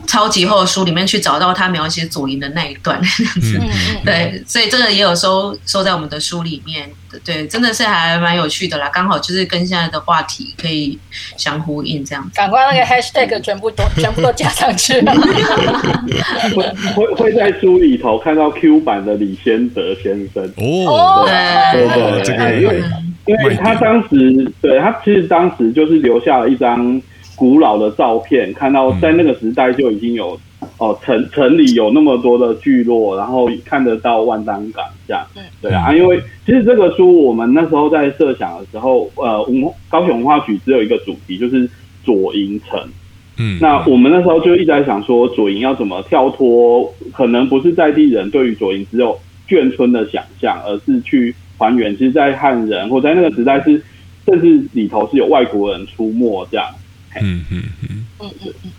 超级厚的书里面去找到他描写左营的那一段，这样子，对，所以这个也有收收在我们的书里面，对，真的是还蛮有趣的啦，刚好就是跟现在的话题可以相呼应，这样子。赶快那个 hashtag 全部都 全部都加上去。会会会在书里头看到 Q 版的李先德先生哦，对对对，因为因为他当时对他其实当时就是留下了一张。古老的照片，看到在那个时代就已经有哦，城城里有那么多的聚落，然后看得到万丹港这样。对啊，因为其实这个书我们那时候在设想的时候，呃，文高雄文化局只有一个主题，就是左营城。嗯，那我们那时候就一直在想说，左营要怎么跳脱，可能不是在地人对于左营只有眷村的想象，而是去还原，其实，在汉人或在那个时代是，甚至里头是有外国人出没这样。嗯嗯嗯嗯嗯嗯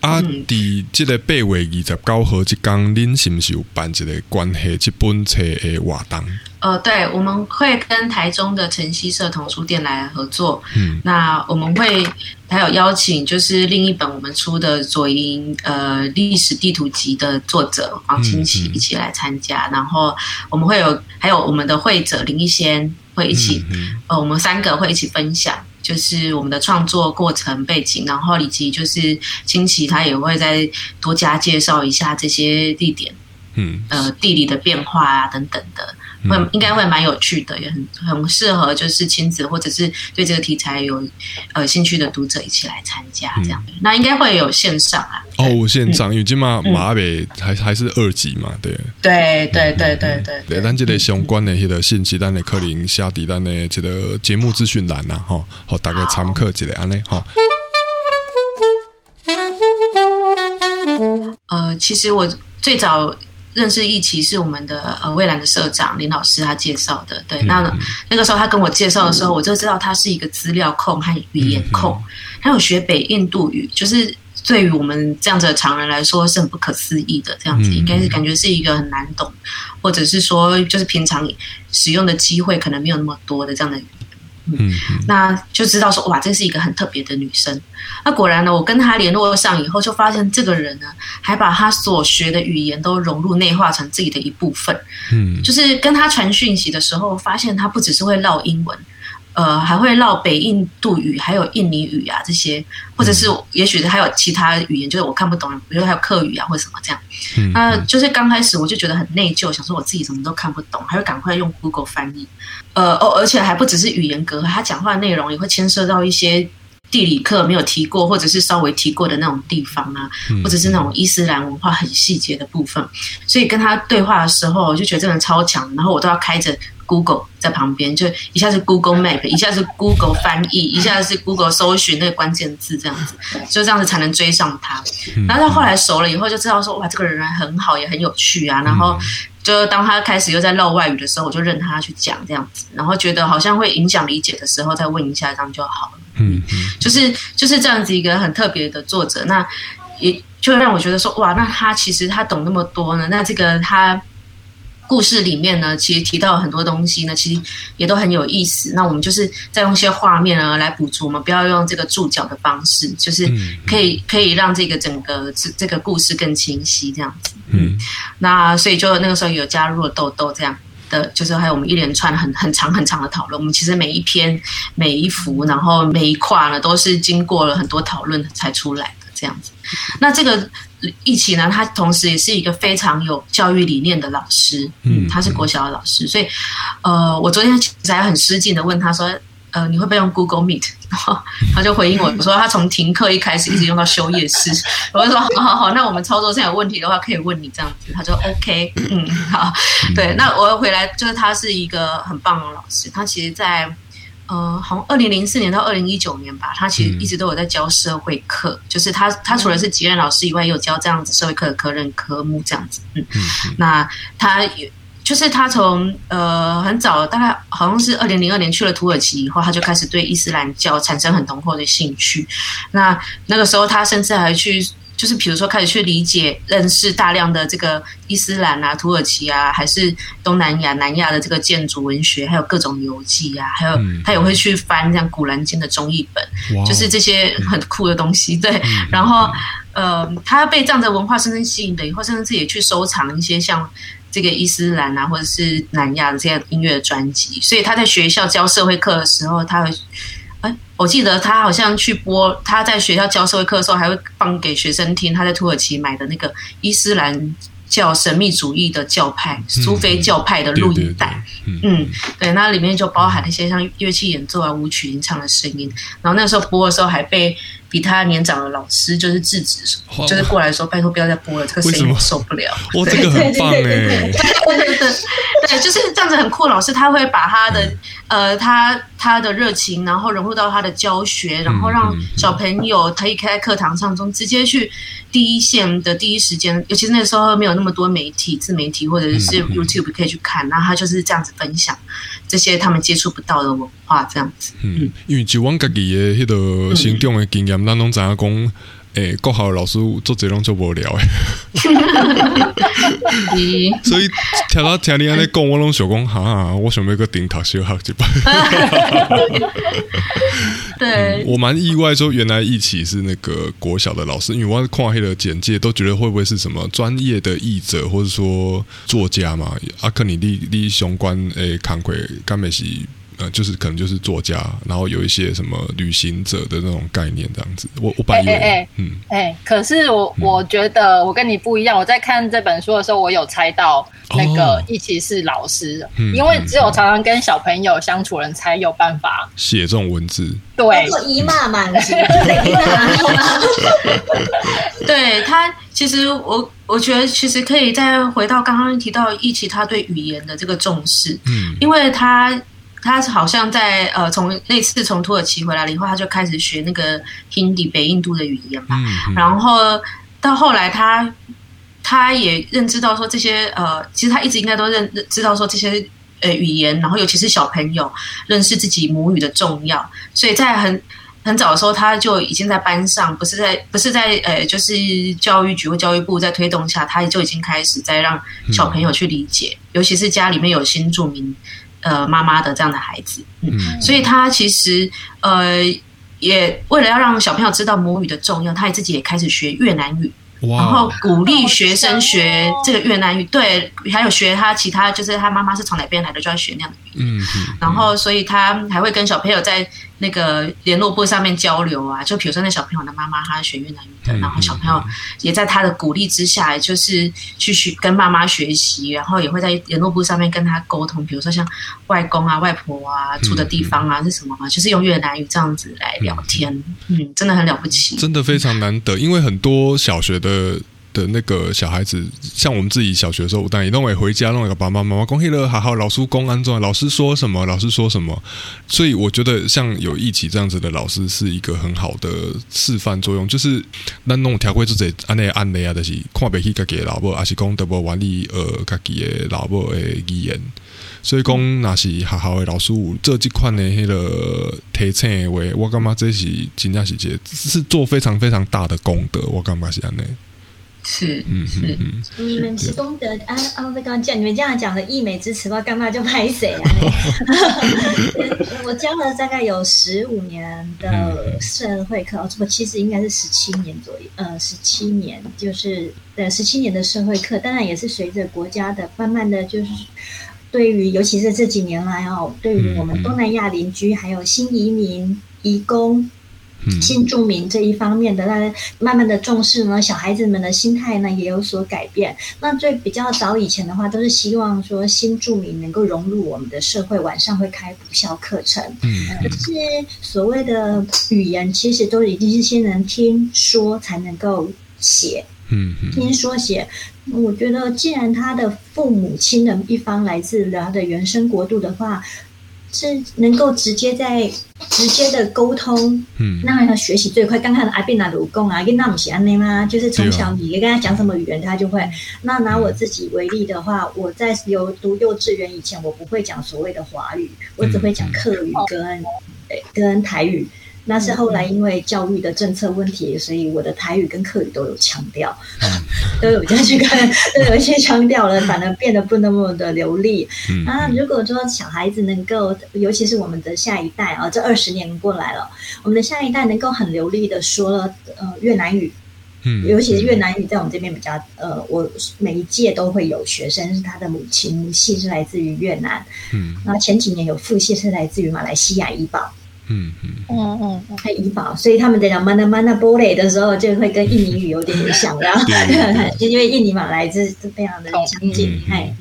啊！伫即个八月二十九号即天，恁是毋是有办一个关系即本册的活动？呃，对，我们会跟台中的晨曦社童书店来合作。嗯，那我们会还有邀请，就是另一本我们出的左营呃历史地图集的作者黄清奇一起来参加。然后我们会有还有我们的会者林一仙会一起，呃，我们三个会一起分享。就是我们的创作过程背景，然后以及就是清奇他也会再多加介绍一下这些地点，嗯，呃，地理的变化啊等等的，会应该会蛮有趣的，也很很适合就是亲子或者是对这个题材有呃兴趣的读者一起来参加这样。那应该会有线上啊。哦，线上，因为今嘛马北还还是二级嘛，对。对对对对对。对，咱这个相关的迄个信息，咱的可能下底咱的这个节目资讯栏呐，哈，好大概参考一下安尼哈。呃，其实我最早认识易奇是我们的呃蔚蓝的社长林老师他介绍的。对，那那个时候他跟我介绍的时候，我就知道他是一个资料控和语言控，他有学北印度语，就是对于我们这样子的常人来说是很不可思议的。这样子应该是感觉是一个很难懂，或者是说就是平常使用的机会可能没有那么多的这样的。嗯，那就知道说哇，这是一个很特别的女生。那果然呢，我跟她联络上以后，就发现这个人呢，还把她所学的语言都融入内化成自己的一部分。嗯，就是跟她传讯息的时候，发现她不只是会唠英文。呃，还会唠北印度语，还有印尼语啊这些，或者是也许还有其他语言，就是我看不懂，比如还有客语啊或者什么这样。嗯那就是刚开始我就觉得很内疚，想说我自己什么都看不懂，还会赶快用 Google 翻译。呃哦，而且还不只是语言隔阂，他讲话内容也会牵涉到一些地理课没有提过，或者是稍微提过的那种地方啊，或者是那种伊斯兰文化很细节的部分。所以跟他对话的时候，我就觉得这个人超强，然后我都要开着。Google 在旁边，就一下是 Google Map，一下是 Google 翻译，一下是 Google 搜寻那个关键字，这样子，就这样子才能追上他。然后他后来熟了以后，就知道说，哇，这个人很好，也很有趣啊。然后就当他开始又在唠外语的时候，我就任他去讲这样子。然后觉得好像会影响理解的时候，再问一下这样就好了。嗯，就是就是这样子一个很特别的作者，那也就让我觉得说，哇，那他其实他懂那么多呢。那这个他。故事里面呢，其实提到很多东西呢，其实也都很有意思。那我们就是再用一些画面呢来补足，我们不要用这个注脚的方式，就是可以可以让这个整个这这个故事更清晰这样子。嗯，那所以就那个时候有加入了豆豆这样的，就是还有我们一连串很很长很长的讨论。我们其实每一篇每一幅，然后每一块呢，都是经过了很多讨论才出来的这样子。那这个。一起呢，他同时也是一个非常有教育理念的老师，嗯，他是国小的老师，所以，呃，我昨天其实还很失敬的问他说，呃，你会不会用 Google Meet？然后他就回应我，我说他从停课一开始一直用到休业式，我就说好好好，那我们操作上有问题的话可以问你这样子，他说 OK，嗯，好，对，那我回来就是他是一个很棒的老师，他其实，在。呃，好像二零零四年到二零一九年吧，他其实一直都有在教社会课，就是他他除了是级任老师以外，也有教这样子社会课的科任科目这样子。嗯，那他也就是他从呃很早，大概好像是二零零二年去了土耳其以后，他就开始对伊斯兰教产生很浓厚的兴趣。那那个时候，他甚至还去。就是比如说开始去理解、认识大量的这个伊斯兰啊、土耳其啊，还是东南亚、南亚的这个建筑文学，还有各种游记啊，还有他也会去翻这样《古兰经》的中译本，就是这些很酷的东西。对，然后呃，他被这样的文化深深吸引的以后，甚至自己去收藏一些像这个伊斯兰啊，或者是南亚的这样音乐专辑。所以他在学校教社会课的时候，他会。哎，我记得他好像去播，他在学校教社会课的时候，还会放给学生听他在土耳其买的那个伊斯兰教神秘主义的教派苏菲教派的录音带。嗯，对，那里面就包含那些像乐器演奏啊、舞曲吟唱的声音。然后那时候播的时候，还被。比他年长的老师就是制止，就是过来说：“拜托不要再播了，这个声音受不了。”哇，这个很棒哎！对对对对，就是这样子很酷。老师他会把他的呃他他的热情，然后融入到他的教学，然后让小朋友可以在课堂上中直接去第一线的第一时间，尤其是那时候没有那么多媒体、自媒体或者是 YouTube 可以去看，然后他就是这样子分享。这些他们接触不到的文化，这样子。嗯，因为就我家己的迄个成长的经验，咱拢知影讲，诶，国校老师做这种做无聊诶。所以听到听你安尼讲，我拢想讲，哈，我想要个顶头小学一班。对，我蛮意外，说原来一起是那个国小的老师，因为我看黑的简介，都觉得会不会是什么专业的译者，或者说作家嘛？阿克尼利利相关诶，康奎甘美西。呃，就是可能就是作家，然后有一些什么旅行者的那种概念这样子。我我本来嗯哎，可是我我觉得我跟你不一样。我在看这本书的时候，我有猜到那个一起是老师，因为只有常常跟小朋友相处人才有办法写这种文字。对，做姨妈嘛，对他，其实我我觉得其实可以再回到刚刚提到一起，他对语言的这个重视，嗯，因为他他好像在呃从那次从土耳其回来了以后，他就开始学那个 Hindi 北印度的语言嘛，然后到后来他他也认知到说这些呃，其实他一直应该都认知道说这些。呃，语言，然后尤其是小朋友认识自己母语的重要，所以在很很早的时候，他就已经在班上，不是在不是在呃，就是教育局或教育部在推动下，他就已经开始在让小朋友去理解，尤其是家里面有新住民呃妈妈的这样的孩子，嗯，所以他其实呃也为了要让小朋友知道母语的重要，他也自己也开始学越南语。然后鼓励学生学这个越南语，对，还有学他其他，就是他妈妈是从哪边来的，就要学那样的语。嗯，然后所以他还会跟小朋友在。那个联络簿上面交流啊，就比如说那小朋友的妈妈，她学越南语的，然后小朋友也在他的鼓励之下，就是去学跟妈妈学习，然后也会在联络簿上面跟他沟通，比如说像外公啊、外婆啊住的地方啊是什么嘛，就是用越南语这样子来聊天，嗯，真的很了不起，真的非常难得，因为很多小学的。的那个小孩子，像我们自己小学的时候，但也弄会回家弄一个爸爸妈妈恭喜了，好好老师公安中，老师说什么，老师说什么，所以我觉得像有一起这样子的老师是一个很好的示范作用，就是那弄条规就这安内安内啊，就是看不起家己的老婆，还是讲得不完利呃家己的老婆的语言，所以讲那是学校的老师有这几款的那个提醒的话，我感觉这是真正是这是做非常非常大的功德，我感觉是安内。是，嗯是，你们是功德啊啊！我刚刚讲你们这样讲的溢美之词，我干嘛就拍谁啊？我教了大概有十五年的社会课，我其实应该是十七年左右，呃，十七年就是呃十七年的社会课，当然也是随着国家的慢慢的就是对于，尤其是这几年来哦，对于我们东南亚邻居还有新移民、移工。新住民这一方面的，那慢慢的重视呢，小孩子们的心态呢也有所改变。那最比较早以前的话，都是希望说新住民能够融入我们的社会，晚上会开补校课程。嗯，可是所谓的语言，其实都已经是先能听说才能够写。嗯，听说写，我觉得既然他的父母亲的一方来自他的原生国度的话。是能够直接在直接的沟通，嗯，那要学习最快。刚看阿贝拿鲁贡啊，跟那姆西安内吗？就是从小你跟他讲什么语言，他就会。那拿我自己为例的话，我在有读幼稚园以前，我不会讲所谓的华语，我只会讲客语跟跟台语。那是后来因为教育的政策问题，所以我的台语跟客语都有强调，都有加去看，都有一些强调了，反而变得不那么的流利。啊，如果说小孩子能够，尤其是我们的下一代啊，这二十年过来了，我们的下一代能够很流利的说了呃越南语，嗯，尤其是越南语在我们这边比较呃，我每一届都会有学生是他的母亲系是来自于越南，嗯，然后前几年有父系是来自于马来西亚医保。嗯嗯。嗯嗯，还怡保，所以他们在讲 mana mana boleh 的时候，就会跟印尼语有点点像，然后 因为印尼马来是非常的相近，哎。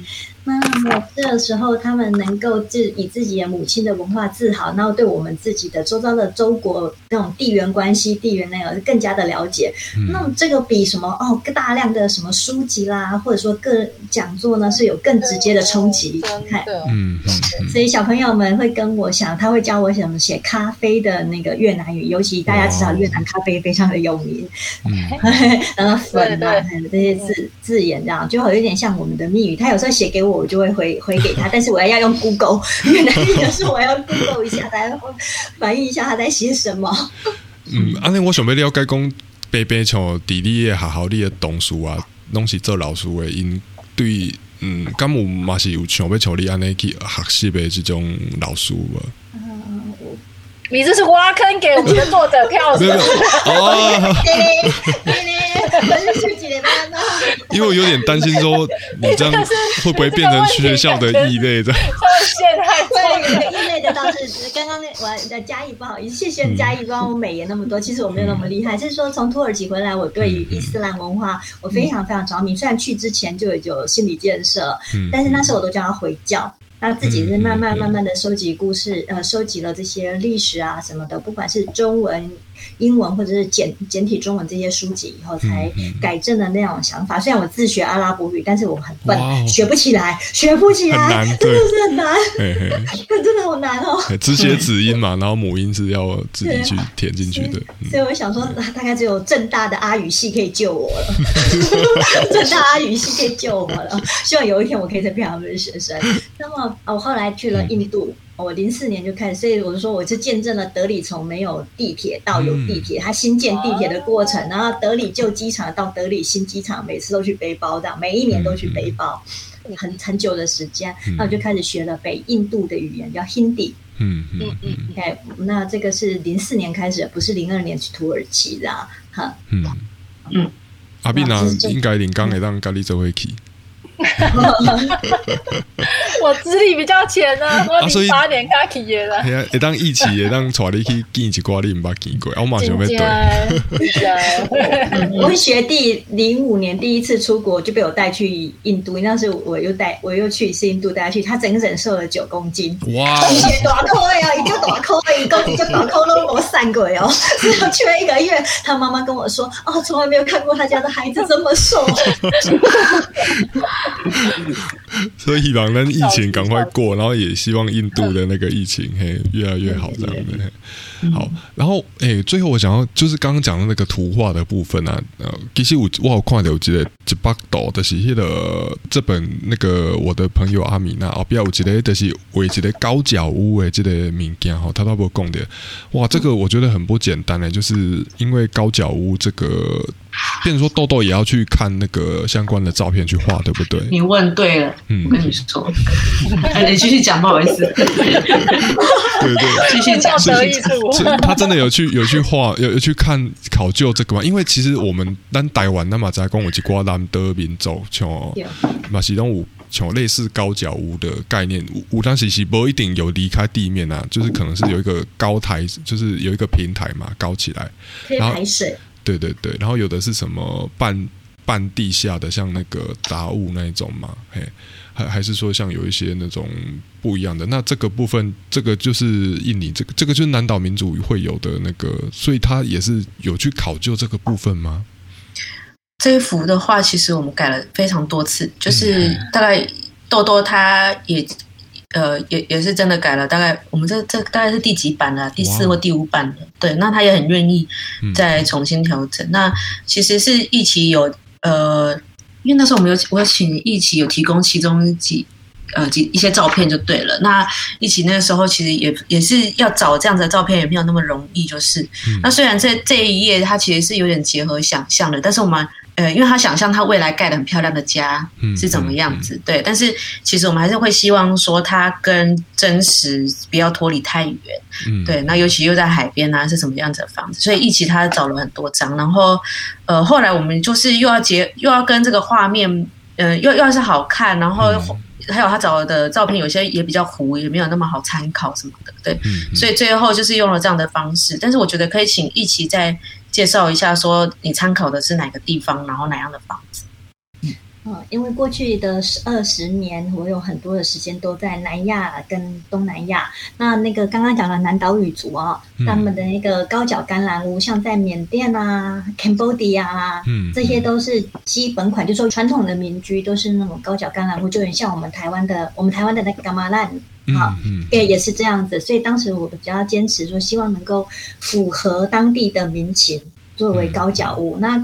那么这时候，他们能够自以自己的母亲的文化自豪，然后对我们自己的周遭的周国那种地缘关系、地缘那个更加的了解。那么这个比什么哦，大量的什么书籍啦，或者说各讲座呢，是有更直接的冲击。看，嗯，所以小朋友们会跟我想，他会教我怎么写咖啡的那个越南语，尤其大家知道越南咖啡非常的有名，嗯 然后粉啊这些字字眼这样，就好有点像我们的密语。他有时候写给我。我就会回回给他，但是我要用 Google，越南语的时候我要 Google 一下，来反映一下他在写什么。嗯，安尼我想要了解讲，白白像地理的学校你的同事啊，拢是做老师的，因对嗯，敢有嘛是有想要像你安尼去学习的这种老师无？你这是挖坑给我们的作者跳是哦。因为我有点担心说，你这样会不会变成学校的异类 的？会陷害业内的倒是刚刚那我的嘉义不好意思，谢谢嘉义帮我美言那么多。其实我没有那么厉害，是说从土耳其回来，我对于伊斯兰文化我非常非常着迷。虽然去之前就有心理建设，但是那时候我都叫他回教。他自己是慢慢慢慢的收集故事，呃，收集了这些历史啊什么的，不管是中文。英文或者是简简体中文这些书籍以后才改正的那种想法。虽然我自学阿拉伯语，但是我很笨，学不起来，学不起来，真的是很难，真的好难哦。只写子音嘛，然后母音是要自己去填进去的。所以我想说，大概只有正大的阿语系可以救我了，正大阿语系可以救我了。希望有一天我可以再变他们的学生。那么我后来去了印度。我零四年就开始，所以我就说，我是见证了德里从没有地铁到有地铁，它新建地铁的过程，然后德里旧机场到德里新机场，每次都去背包这样，每一年都去背包，很很久的时间，那我就开始学了北印度的语言，叫 Hindi。嗯嗯嗯。OK，那这个是零四年开始，不是零二年去土耳其的哈。嗯嗯。阿斌啊，应该领刚也让咖喱走回去。我资历比较浅呢，我零八年刚起业的。一当一起，一当带你去见一次瓜，你唔把见过，我马上要对。我学弟零五年第一次出国就被我带去印度，那是我又带我又去一次印度带他去，他整整瘦了九公斤。哇！一些大扣呀，一个大扣，一公斤就大扣都我散鬼哦。只有去了一个月，他妈妈跟我说：“哦，从来没有看过他家的孩子这么瘦。” 所以希望咱疫情赶快过，然后也希望印度的那个疫情嘿越来越好这样的。好，然后诶，最后我想要就是刚刚讲的那个图画的部分啊，呃，其实我我好看到有记得一百岛的是那个这本那个我的朋友阿米娜哦，比较我记得的是为一个高脚屋诶，这个物件哈，他都不讲的，哇，这个我觉得很不简单诶，就是因为高脚屋这个。变成说豆豆也要去看那个相关的照片去画，对不对？你问对了，嗯，我跟你说，你 继续讲，不好意思。对对，继续讲。他真的有去有去画，有有去看考究这个吗？因为其实我们单台湾那么在讲，我去挂南德民族，像马西东五，像类似高脚屋的概念，五当时是不一定有离开地面啊，就是可能是有一个高台，就是有一个平台嘛，高起来，可以排水。对对对，然后有的是什么半半地下的，像那个杂物那一种嘛，嘿，还还是说像有一些那种不一样的。那这个部分，这个就是印尼这个这个就是南岛民族会有的那个，所以他也是有去考究这个部分吗？这一幅的话，其实我们改了非常多次，就是大概豆豆他也。呃，也也是真的改了，大概我们这这大概是第几版了？第四或第五版了。对，那他也很愿意再重新调整。那其实是一起有呃，因为那时候我们有我请一起有提供其中几呃几一些照片就对了。那一起那个时候其实也也是要找这样子的照片，也没有那么容易。就是那虽然这这一页它其实是有点结合想象的，但是我们。呃，因为他想象他未来盖的很漂亮的家是怎么样子，对。但是其实我们还是会希望说，他跟真实不要脱离太远，对。那尤其又在海边啊，是什么样子的房子？所以一起他找了很多张，然后呃，后来我们就是又要结，又要跟这个画面，呃，又又要是好看，然后还有他找的照片有些也比较糊，也没有那么好参考什么的，对。所以最后就是用了这样的方式，但是我觉得可以请一起在。介绍一下，说你参考的是哪个地方，然后哪样的房子？嗯，因为过去的二十年，我有很多的时间都在南亚跟东南亚。那那个刚刚讲的南岛语族啊，他们的那个高脚橄榄屋，像在缅甸啊、Cambodia 啊，嗯，这些都是基本款，就说传统的民居都是那种高脚橄榄屋，就很像我们台湾的，我们台湾的那个好，也也是这样子，所以当时我比较坚持说，希望能够符合当地的民情作为高脚屋。那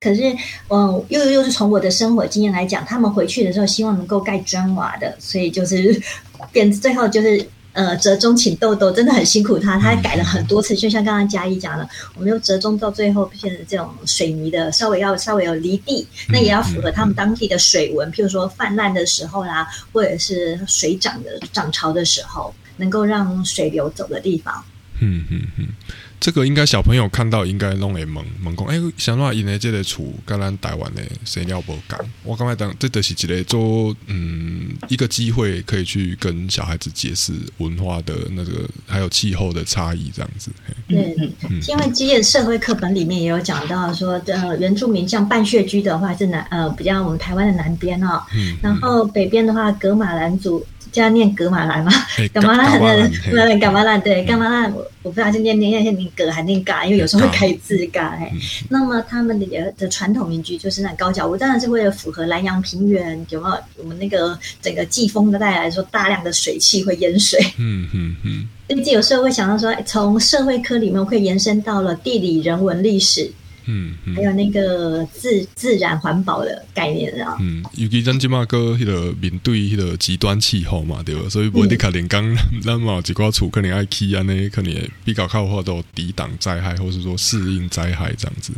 可是，嗯，又又是从我的生活经验来讲，他们回去的时候希望能够盖砖瓦的，所以就是 变最后就是。呃，折中请豆豆真的很辛苦，他他改了很多次，就像刚刚嘉义讲的，我们又折中到最后变成这种水泥的，稍微要稍微有离地，那也要符合他们当地的水文，譬如说泛滥的时候啦，或者是水涨的涨潮的时候，能够让水流走的地方。嗯嗯嗯，这个应该小朋友看到应该弄会懵懵讲，哎，想话因为这个厝跟咱台湾的谁料不讲？我刚才当，这都是一个做嗯一个机会，可以去跟小孩子解释文化的那个还有气候的差异这样子。对，因为基业社会课本里面也有讲到说，呃，原住民像半穴居的话是南呃比较我们台湾的南边哦，然后北边的话格马兰族。叫念格马兰吗？格马 兰 的，对，格马兰对，格马兰，我我不知道是念念念念格还念嘎，因为有时候会开字嘎。哎，那么他们的的传统民居就是那高脚屋，当然是为了符合南洋平原，有没有我们那个整个季风的带来说大量的水汽会淹水。嗯 嗯嗯。甚至有时候会想到说，从社会科里面会延伸到了地理、人文、历史。嗯，还有那个自自然环保的概念啊。嗯，尤其咱即马个迄个面对迄个极端气候嘛，对吧？所以无你可能讲咱嘛一寡厝可能爱起安尼，可能比较靠或都抵挡灾害，或是说适应灾害这样子。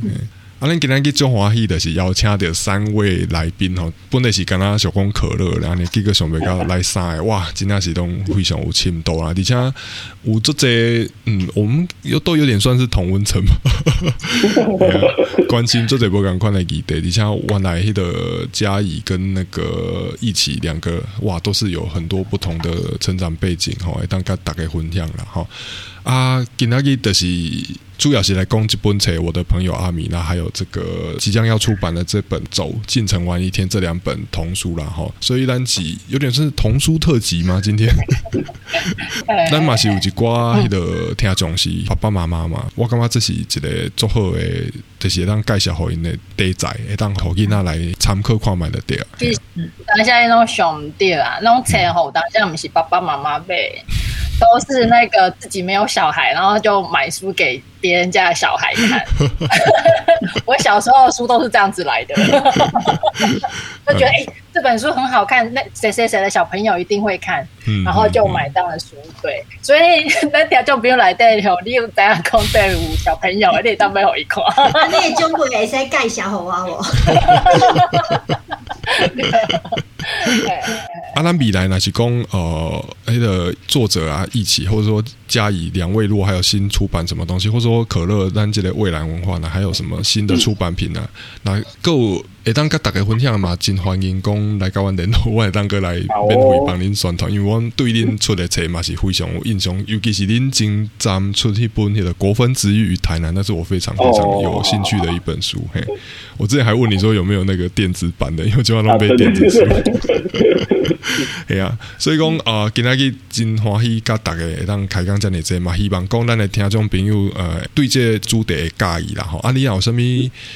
啊，恁今日去中华喜的是邀请到三位来宾吼，本来是跟他小讲可乐，然后呢几个想要甲来三个，哇，真正是都非常有深度啦，而且有这，嗯，我们又都有点算是同温层嘛，关心这这波赶快来记得，而且原来迄个嘉怡跟那个一起两个，哇，都是有很多不同的成长背景吼，当甲大家分享了哈。啊，今仔日就是主要是来讲这本册，我的朋友阿米，那还有这个即将要出版的这本《走进城玩一天》这两本童书啦，哈，所以咱是有点是童书特辑吗？今天，咱嘛是有一寡迄个听众是爸爸妈妈嘛，我感觉这是一个足好的，就是当介绍好因的题材，会当好囡仔来参考看买的对啊。当下那种兄弟啊，那种册吼，当下不是爸爸妈妈买。都是那个自己没有小孩，然后就买书给别人家的小孩看。我小时候的书都是这样子来的，就觉得哎，这本书很好看，那谁谁谁的小朋友一定会看，然后就买到了书。对，所以那条就不用来带了，你有带下空带五小朋友，你当背后一块。你中国也是盖小红啊，我。阿拉比来那是讲呃，那个作者啊一起，或者说加以两位，如果还有新出版什么东西，或者说可乐单这类未来文化呢，还有什么新的出版品呢？那够。会当甲大家分享嘛，真欢迎讲来甲阮联络，我会当个来免费帮恁宣传，因为阮对恁出的册嘛是非常有印象，尤其是恁今站出一本迄个《国分之玉与台南》，那是我非常非常有兴趣的一本书。嘿，我之前还问你说有没有那个电子版的，因为就要浪费电子书。系啊，所以讲啊，今仔日真欢喜甲大家会当开讲遮尔济嘛，希望讲咱的听众朋友呃，对这主题介意啦吼。啊，你有啥物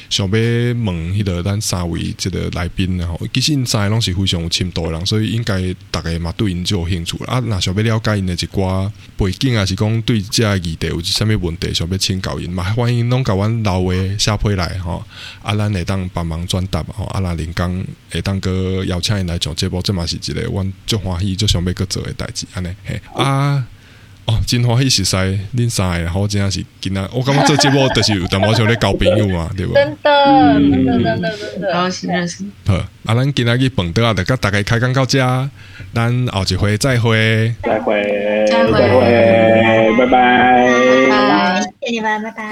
想要问迄个咱？三位这个来宾，然后其实因在拢是非常有深度的人，所以应该大家嘛对因就有兴趣啊。那想要了解因的一寡背景啊，是讲对这议题有啥物问题，想要请教因嘛，欢迎拢甲阮老话下批来吼。啊，咱会当帮忙转达吼。啊，咱林刚会当个邀请因来上节目，这嘛是一个阮足欢喜、足想要去做的代志安尼嘿啊。哦，真欢喜是在恁三个，好真正是今仔，我感觉做节目就是有淡薄像咧交朋友嘛，对不？真的，真的，真的，真的，高兴认识。好，啊，咱今仔日蹦得啊，大家大概开讲到遮，咱后一回再会，再会，再会，拜拜，拜拜，谢谢你们，拜拜。